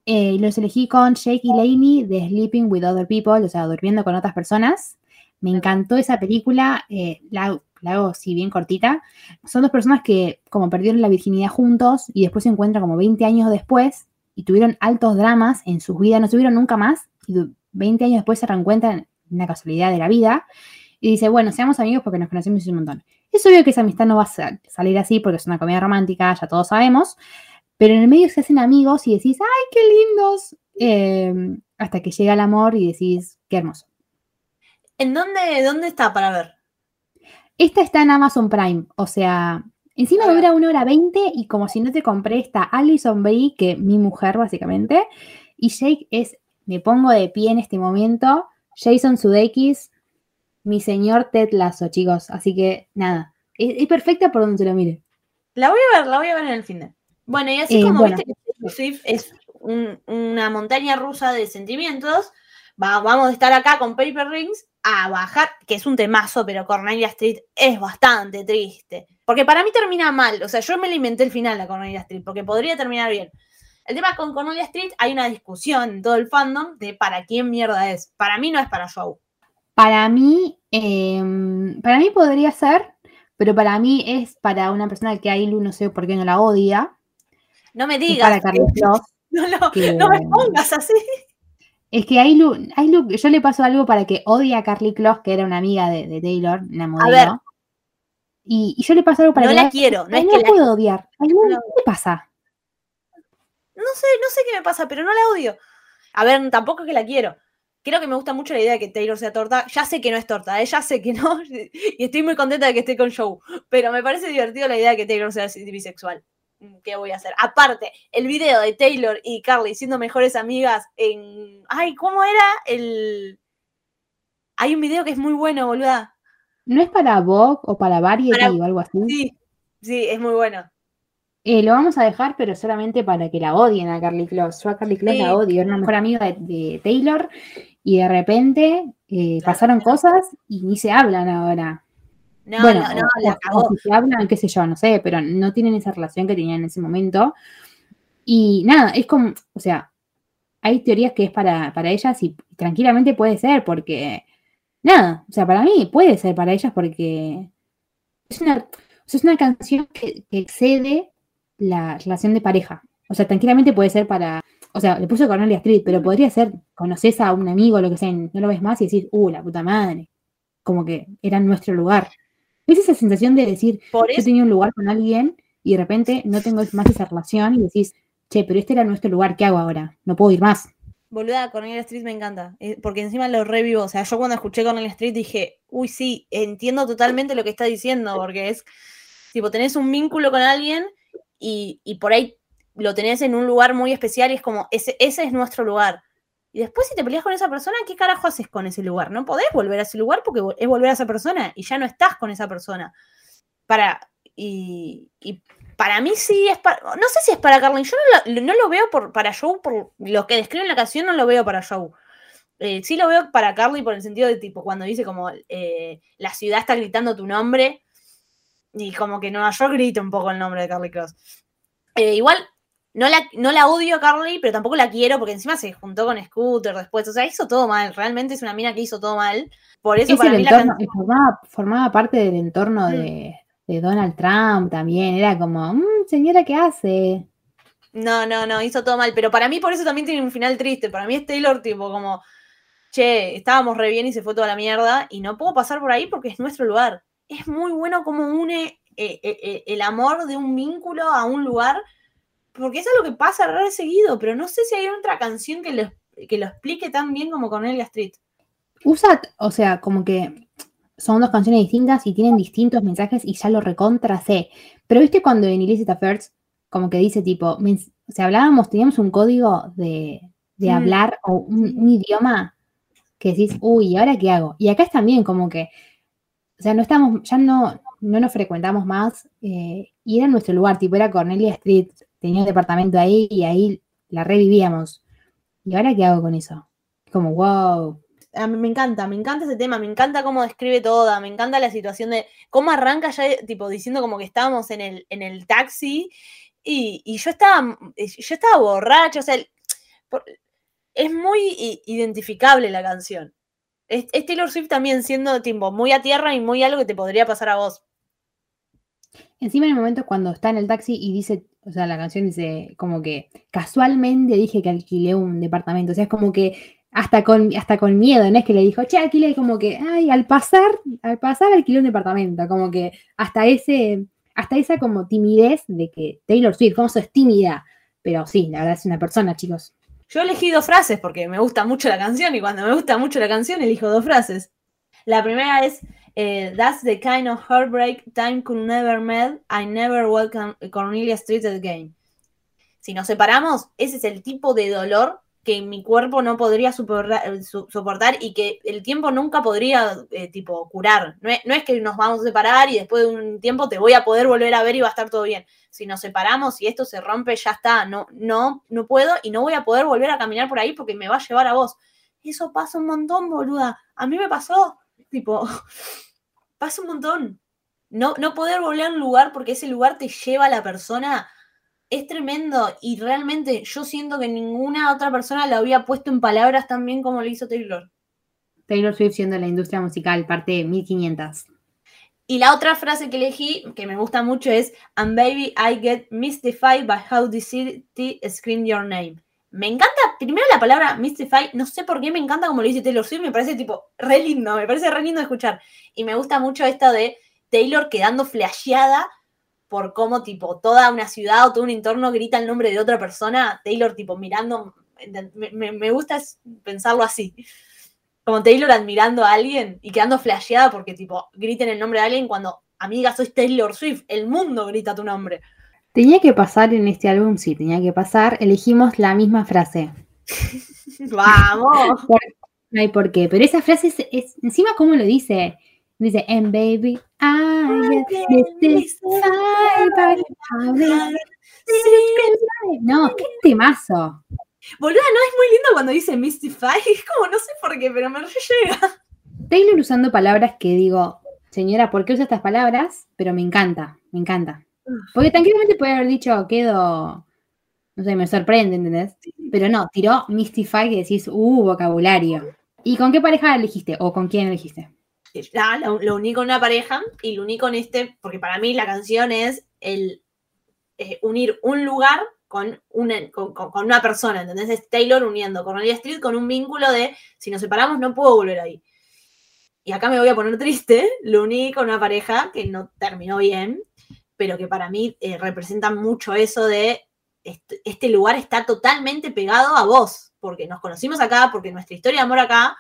Eh, los elegí con Jake y Lainey de Sleeping with Other People, o sea, durmiendo con otras personas. Me encantó esa película, eh, la, la hago si bien cortita. Son dos personas que como perdieron la virginidad juntos y después se encuentran como 20 años después y tuvieron altos dramas en sus vidas, no se vieron nunca más y du- 20 años después se reencuentran, una casualidad de la vida, y dice, bueno, seamos amigos porque nos conocemos un montón. Es obvio que esa amistad no va a sal- salir así porque es una comedia romántica, ya todos sabemos, pero en el medio se hacen amigos y decís, ¡ay, qué lindos! Eh, hasta que llega el amor y decís, qué hermoso. ¿En dónde, dónde está para ver? Esta está en Amazon Prime, o sea, encima A ver. dura una hora 20 y como si no te compré está Alison Brie, que mi mujer básicamente, y Jake es, me pongo de pie en este momento, Jason Sudeikis, mi señor Ted Lasso, chicos, así que nada, es, es perfecta por donde se lo mire. La voy a ver, la voy a ver en el fin de. Bueno, y así Eh, como bueno. viste que Swift es un- una montaña rusa de sentimientos, va- vamos a estar acá con Paper Rings a bajar, que es un temazo, pero Cornelia Street es bastante triste. Porque para mí termina mal, o sea, yo me le inventé el final a Cornelia Street, porque podría terminar bien. El tema con Cornelia Street hay una discusión en todo el fandom de para quién mierda es. Para mí no es para Joe. Para mí, eh, para mí podría ser, pero para mí es para una persona que Ailu no sé por qué no la odia, No me digas. para Carlos Close. No, que- no me pongas así. Es que Ailu, Ailu, yo le paso algo para que odie a Carly Close, que era una amiga de, de Taylor, una modelo. ver. Y, y yo le paso algo para No que la vea- quiero, no es no que la la- puedo odiar. Ailu, No. ¿qué pasa? No sé, no sé qué me pasa, pero no la odio. A ver, tampoco es que la quiero. Creo que me gusta mucho la idea de que Taylor sea torta. Ya sé que no es torta, ¿eh? ya sé que no. Y estoy muy contenta de que esté con Joe. Pero me parece divertido la idea de que Taylor sea bisexual. Mm, ¿Qué voy a hacer? Aparte, el video de Taylor y Carly siendo mejores amigas en. Ay, ¿cómo era? El. Hay un video que es muy bueno, boluda. ¿No es para Vogue o para Variety Para- o algo así? Sí, sí, es muy bueno. Eh, lo vamos a dejar, pero solamente para que la odien a Carly Close. Yo a Carly Close Sí. la odio, era una mejor amiga de, de Taylor y de repente eh, pasaron cosas y ni se hablan ahora. No, bueno, no, no, o- la o- cagó. o si se hablan, qué sé yo, no sé, pero no tienen esa relación que tenían en ese momento. Y nada, es como, o sea, hay teorías que es para, para ellas y tranquilamente puede ser, porque, nada, o sea, para mí puede ser para ellas porque es una, es una canción que, que excede la relación de pareja. O sea, tranquilamente puede ser para, o sea, le puso Cornelia Street, pero podría ser, conoces a un amigo lo que sea, no lo ves más y decís, uh, la puta madre, como que era nuestro lugar. Es esa sensación de decir, Por yo eso. tenía un lugar con alguien y de repente no tengo más esa relación y decís, che, pero este era nuestro lugar, ¿qué hago ahora? No puedo ir más. Boluda, Cornelia Street me encanta. eh, Porque encima lo revivo. O sea, yo cuando escuché Cornelia Street dije, uy, sí, entiendo totalmente lo que está diciendo. Porque es, tipo, tenés un vínculo con alguien y, por ahí lo tenés en un lugar muy especial y es como, ese, ese es nuestro lugar. Y después si te peleas con esa persona, ¿qué carajo haces con ese lugar? No podés volver a ese lugar porque es volver a esa persona y ya no estás con esa persona. Para, y, para mí sí es para, no sé si es para Carlin, yo no lo, veo para Joe, por lo que describe en la canción no lo veo para Joe. Eh, sí lo veo para Carly por el sentido de tipo, cuando dice como eh, la ciudad está gritando tu nombre y como que Nueva York grita un poco el nombre de Carly Cross. Eh, igual, no la, no la odio a Carly, pero tampoco la quiero porque encima se juntó con Scooter después. O sea, hizo todo mal. Realmente es una mina que hizo todo mal. Por eso Es para mí la canción- formaba, formaba parte del entorno Mm. de, de Donald Trump también. Era como, "Mm, señora, ¿qué hace? No, no, no, hizo todo mal. Pero para mí por eso también tiene un final triste. Para mí es Taylor tipo como, che, estábamos re bien y se fue toda la mierda y no puedo pasar por ahí porque es nuestro lugar. Es muy bueno como une eh, eh, eh, el amor de un vínculo a un lugar, porque eso es lo que pasa re seguido, pero no sé si hay otra canción que lo, que lo explique tan bien como Cornelia Street. Usa, o sea, como que son dos canciones distintas y tienen distintos mensajes y ya lo recontra sé. Pero viste cuando en Illicit Affairs, como que dice tipo, o sea, hablábamos, teníamos un código de, de Mm. hablar o un, un idioma que decís, uy, ¿y ahora qué hago? Y acá es también como que, o sea, no estamos, ya no, no nos frecuentamos más eh, y era nuestro lugar, tipo era Cornelia Street, tenía un departamento ahí y ahí la revivíamos. ¿Y ahora qué hago con eso? Como, wow, me encanta, me encanta ese tema, me encanta cómo describe toda, me encanta la situación de cómo arranca ya, tipo, diciendo como que estábamos en el, en el taxi y, y yo estaba, yo estaba o sea, el- es muy identificable la canción. Es, Taylor Swift también siendo tipo muy a tierra y muy algo que te podría pasar a vos. Encima en el momento cuando está en el taxi y dice, o sea, la canción dice como que casualmente dije que alquilé un departamento. O sea, es como que hasta con, hasta con miedo, no es que le dijo, che, alquilé, como que, ay, al pasar, al pasar alquilé un departamento. Como que hasta ese, hasta esa como timidez de que Taylor Swift, como es tímida. Pero sí, la verdad es una persona, chicos. Yo elegí dos frases porque me gusta mucho la canción y cuando me gusta mucho la canción elijo dos frases. La primera es eh, That's the kind of heartbreak time could never melt. I never welcome Cornelia Street again. Si nos separamos, ese es el tipo de dolor que mi cuerpo no podría soportar, su- soportar y que el tiempo nunca podría eh, tipo curar. No es, no es que nos vamos a separar y después de un tiempo te voy a poder volver a ver y va a estar todo bien. Si nos separamos y esto se rompe, ya está. No, no, no puedo y no voy a poder volver a caminar por ahí porque me va a llevar a vos. Eso pasa un montón, boluda. A mí me pasó. Tipo, pasa un montón. No, no poder volver a un lugar porque ese lugar te lleva a la persona es tremendo y realmente yo siento que ninguna otra persona lo había puesto en palabras tan bien como lo hizo Taylor. Taylor Swift siendo la industria musical, parte 1500. Y la otra frase que elegí, que me gusta mucho, es And baby, I get mystified by how the city screamed your name. Me encanta, primero la palabra mystify, no sé por qué me encanta como lo dice Taylor Swift, me parece tipo re lindo, me parece re lindo de escuchar. Y me gusta mucho esto de Taylor quedando flasheada por cómo tipo toda una ciudad o todo un entorno grita el nombre de otra persona, Taylor tipo mirando, me, gusta pensarlo así. Como Taylor admirando a alguien y quedando flasheada porque tipo griten el nombre de alguien cuando, amiga, soy Taylor Swift, el mundo grita tu nombre. Tenía que pasar en este álbum, sí, tenía que pasar. Elegimos la misma frase. Vamos. No hay por qué, pero esa frase es, es- encima cómo lo dice. Dice, and baby, I get mystified by how the city-" No, qué temazo. Boluda, no es muy lindo cuando dice Mystify, es como no sé por qué, pero me llega. Taylor usando palabras que digo, señora, ¿por qué usa estas palabras? Pero me encanta, me encanta. Porque tranquilamente puede haber dicho, quedo, no sé, me sorprende, ¿entendés? Pero no, tiró Mystify que decís, uh, vocabulario. ¿Y con qué pareja elegiste? ¿O con quién elegiste? Ya, lo, lo uní con una pareja y lo uní con este, porque para mí la canción es el eh, unir un lugar con una, con, una persona, ¿entendés? Es Taylor uniendo Cornelia Street con un vínculo de si nos separamos no puedo volver ahí. Y acá me voy a poner triste, lo uní con una pareja que no terminó bien, pero que para mí eh, representa mucho eso de este, este lugar está totalmente pegado a vos, porque nos conocimos acá, porque nuestra historia de amor acá,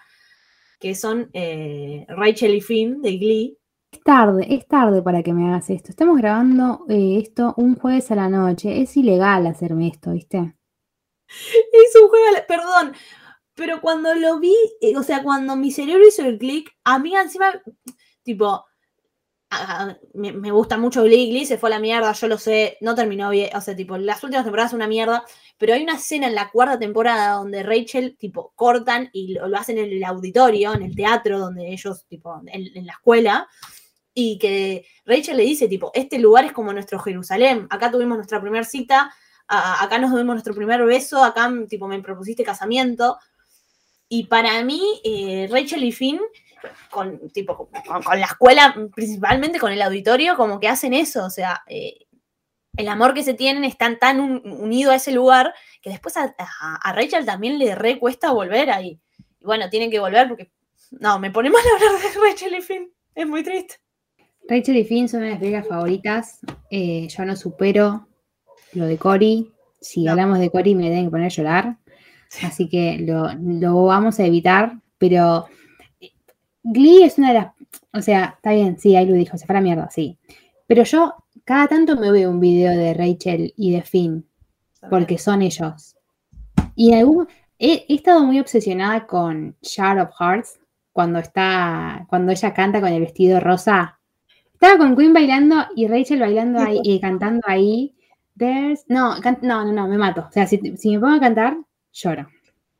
que son eh, Rachel y Finn de Glee. Es tarde, es tarde para que me hagas esto. Estamos grabando eh, esto un jueves a la noche. Es ilegal hacerme esto, ¿viste? Es un juego, a la- perdón, pero cuando lo vi, eh, o sea, cuando mi cerebro hizo el clic, a mí encima, tipo, me, gusta mucho Glee, Glee se fue a la mierda, yo lo sé, no terminó bien, o sea, tipo, las últimas temporadas una mierda, pero hay una escena en la cuarta temporada donde Rachel, tipo, cortan y lo, hacen en el auditorio, en el teatro, donde ellos, tipo, en la escuela, y que Rachel le dice, tipo, este lugar es como nuestro Jerusalén, acá tuvimos nuestra primera cita, acá nos dimos nuestro primer beso, acá, tipo, me propusiste casamiento, y para mí, eh, Rachel y Finn, con, tipo, con, la escuela, principalmente con el auditorio, como que hacen eso, o sea, eh, el amor que se tienen están tan un- unido a ese lugar que después a Rachel también le recuesta volver ahí. Y bueno, tienen que volver porque, no, me pone mal hablar de Rachel y Finn, es muy triste. Rachel y Finn son una de mis películas favoritas. Eh, yo no supero lo de Cory. Si No. hablamos de Cory me tienen que poner a llorar. Así que lo, lo vamos a evitar. Pero eh, Glee es una de las. O sea, está bien, sí, ahí lo dijo, se fue a la mierda, sí. Pero yo cada tanto me veo un video de Rachel y de Finn. porque son ellos. Y en algún, he, he estado muy obsesionada con Shard of Hearts, cuando está, cuando ella canta con el vestido rosa. Estaba con Queen bailando y Rachel bailando ahí y cantando ahí. There's, no, can- no, no, no, me mato. O sea, si, si me pongo a cantar, lloro.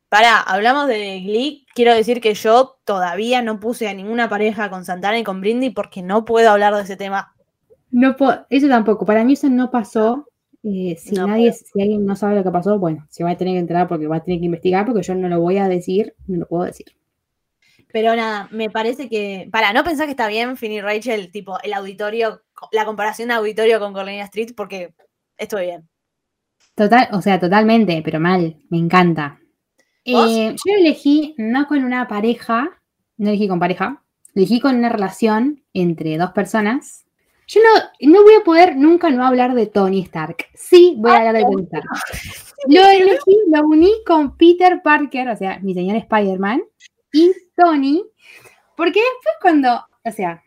Pará, hablamos de Glee. Quiero decir que yo todavía no puse a ninguna pareja con Santana y con Brindy porque no puedo hablar de ese tema. No puedo, eso tampoco. Para mí eso no pasó. Eh, si No nadie, si alguien no sabe lo que pasó, bueno, se va a tener que enterar porque va a tener que investigar, porque yo no lo voy a decir, no lo puedo decir. Pero nada, me parece que. Para, no pensar que está bien Finn y Rachel, tipo el auditorio, la comparación de auditorio con Cornelia Street, porque estoy bien. Total, o sea, totalmente, pero mal, me encanta. Eh, yo elegí no con una pareja, no elegí con pareja, elegí con una relación entre dos personas. Yo no, no voy a poder nunca no hablar de Tony Stark. Sí, voy a hablar de Tony Stark. Lo elegí, lo uní con Peter Parker, o sea, mi señor Spider-Man, y Tony, porque después cuando, o sea,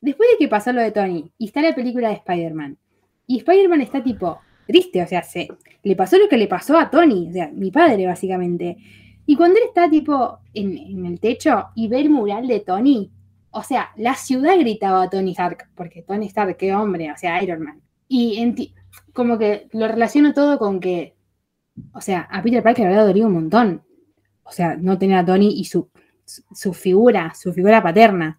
después de que pasó lo de Tony y está la película de Spider-Man, y Spider-Man está tipo triste, o sea, se, le pasó lo que le pasó a Tony, o sea, mi padre básicamente. Y cuando él está tipo en, en el techo y ve el mural de Tony, o sea, la ciudad gritaba a Tony Stark, porque Tony Stark, qué hombre, o sea, Iron Man. Y enti- como que lo relaciono todo con que, o sea, a Peter Parker le había dolido un montón. O sea, no tener a Tony y su, su, figura, su figura paterna.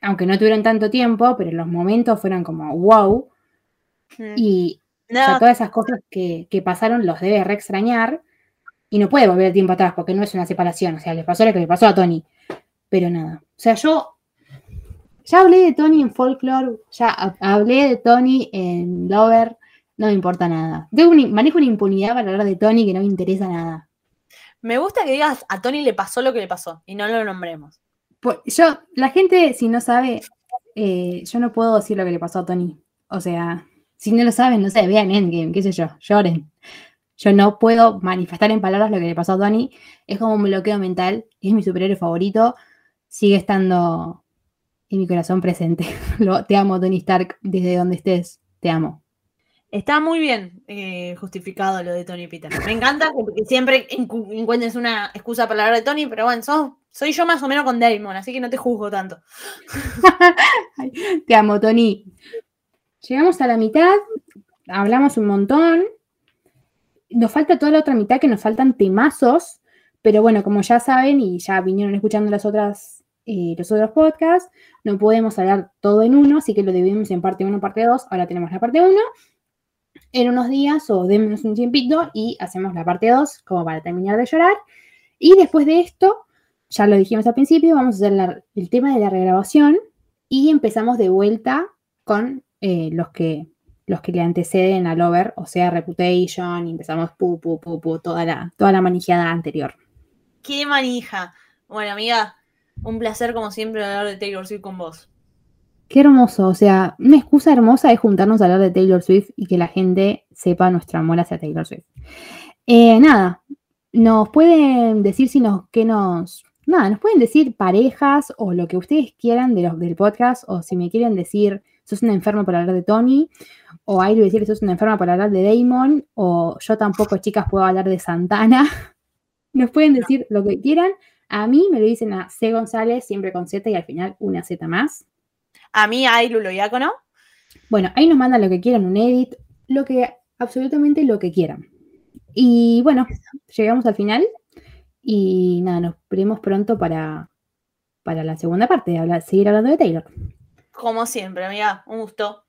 Aunque no tuvieron tanto tiempo, pero los momentos fueron como wow. Y o sea, No, todas esas cosas que, que pasaron los debe re extrañar y no puede volver el tiempo atrás porque no es una separación. O sea, le pasó lo que le pasó a Tony. Pero nada. O sea, yo ya hablé de Tony en Folklore, ya ha- hablé de Tony en Lover, no me importa nada. Tengo una- manejo una impunidad para hablar de Tony que no me interesa nada. Me gusta que digas a Tony le pasó lo que le pasó y no lo nombremos. Por- yo, la gente, si no sabe, eh, yo no puedo decir lo que le pasó a Tony. O sea, si no lo saben, no sé, vean Endgame, qué sé yo, lloren. Yo no puedo manifestar en palabras lo que le pasó a Tony. Es como un bloqueo mental. Es mi superhéroe favorito. Sigue estando en mi corazón presente. Lo- te amo, Tony Stark, desde donde estés. Te amo. Está muy bien eh, justificado lo de Tony Peter. Me encanta que, siempre encu- encuentres una excusa para hablar de Tony, pero bueno, sos- soy yo más o menos con Damon, así que no te juzgo tanto. Te amo, Tony. Llegamos a la mitad, hablamos un montón. Nos falta toda la otra mitad que nos faltan temazos, pero bueno, como ya saben y ya vinieron escuchando las otras, eh, los otros podcasts, no podemos hablar todo en uno, así que lo dividimos en parte 1, parte 2. Ahora tenemos la parte 1. En unos días o démonos un tiempito y hacemos la parte 2 como para terminar de llorar. Y después de esto, ya lo dijimos al principio, vamos a hacer el tema de la regrabación y empezamos de vuelta con eh, los, que, los que le anteceden al over, o sea, Reputation, empezamos pu, toda la, toda la anterior. ¡Qué manija! Bueno, amiga, un placer como siempre hablar de Taylor Swift con vos. Qué hermoso, o sea, una excusa hermosa es juntarnos a hablar de Taylor Swift y que la gente sepa nuestro amor hacia Taylor Swift. Eh, nada, nos pueden decir si nos, qué nos, nada, nos pueden decir parejas o lo que ustedes quieran de los, del podcast, o si me quieren decir, sos una enferma por hablar de Tony, o Ailu decir que sos una enferma por hablar de Damon, o yo tampoco, chicas, puedo hablar de Santana. Nos pueden decir lo que quieran. A mí me lo dicen a C. González, siempre con Z y al final una Z más. A mí, hay Lulo Diácono. Bueno, ahí nos mandan lo que quieran, un edit, lo que, absolutamente lo que quieran. Y bueno, llegamos al final y nada, nos veremos pronto para, para la segunda parte, de hablar- seguir hablando de Taylor. Como siempre, amiga, un gusto.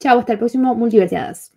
Chao, hasta el próximo Multiversiadas.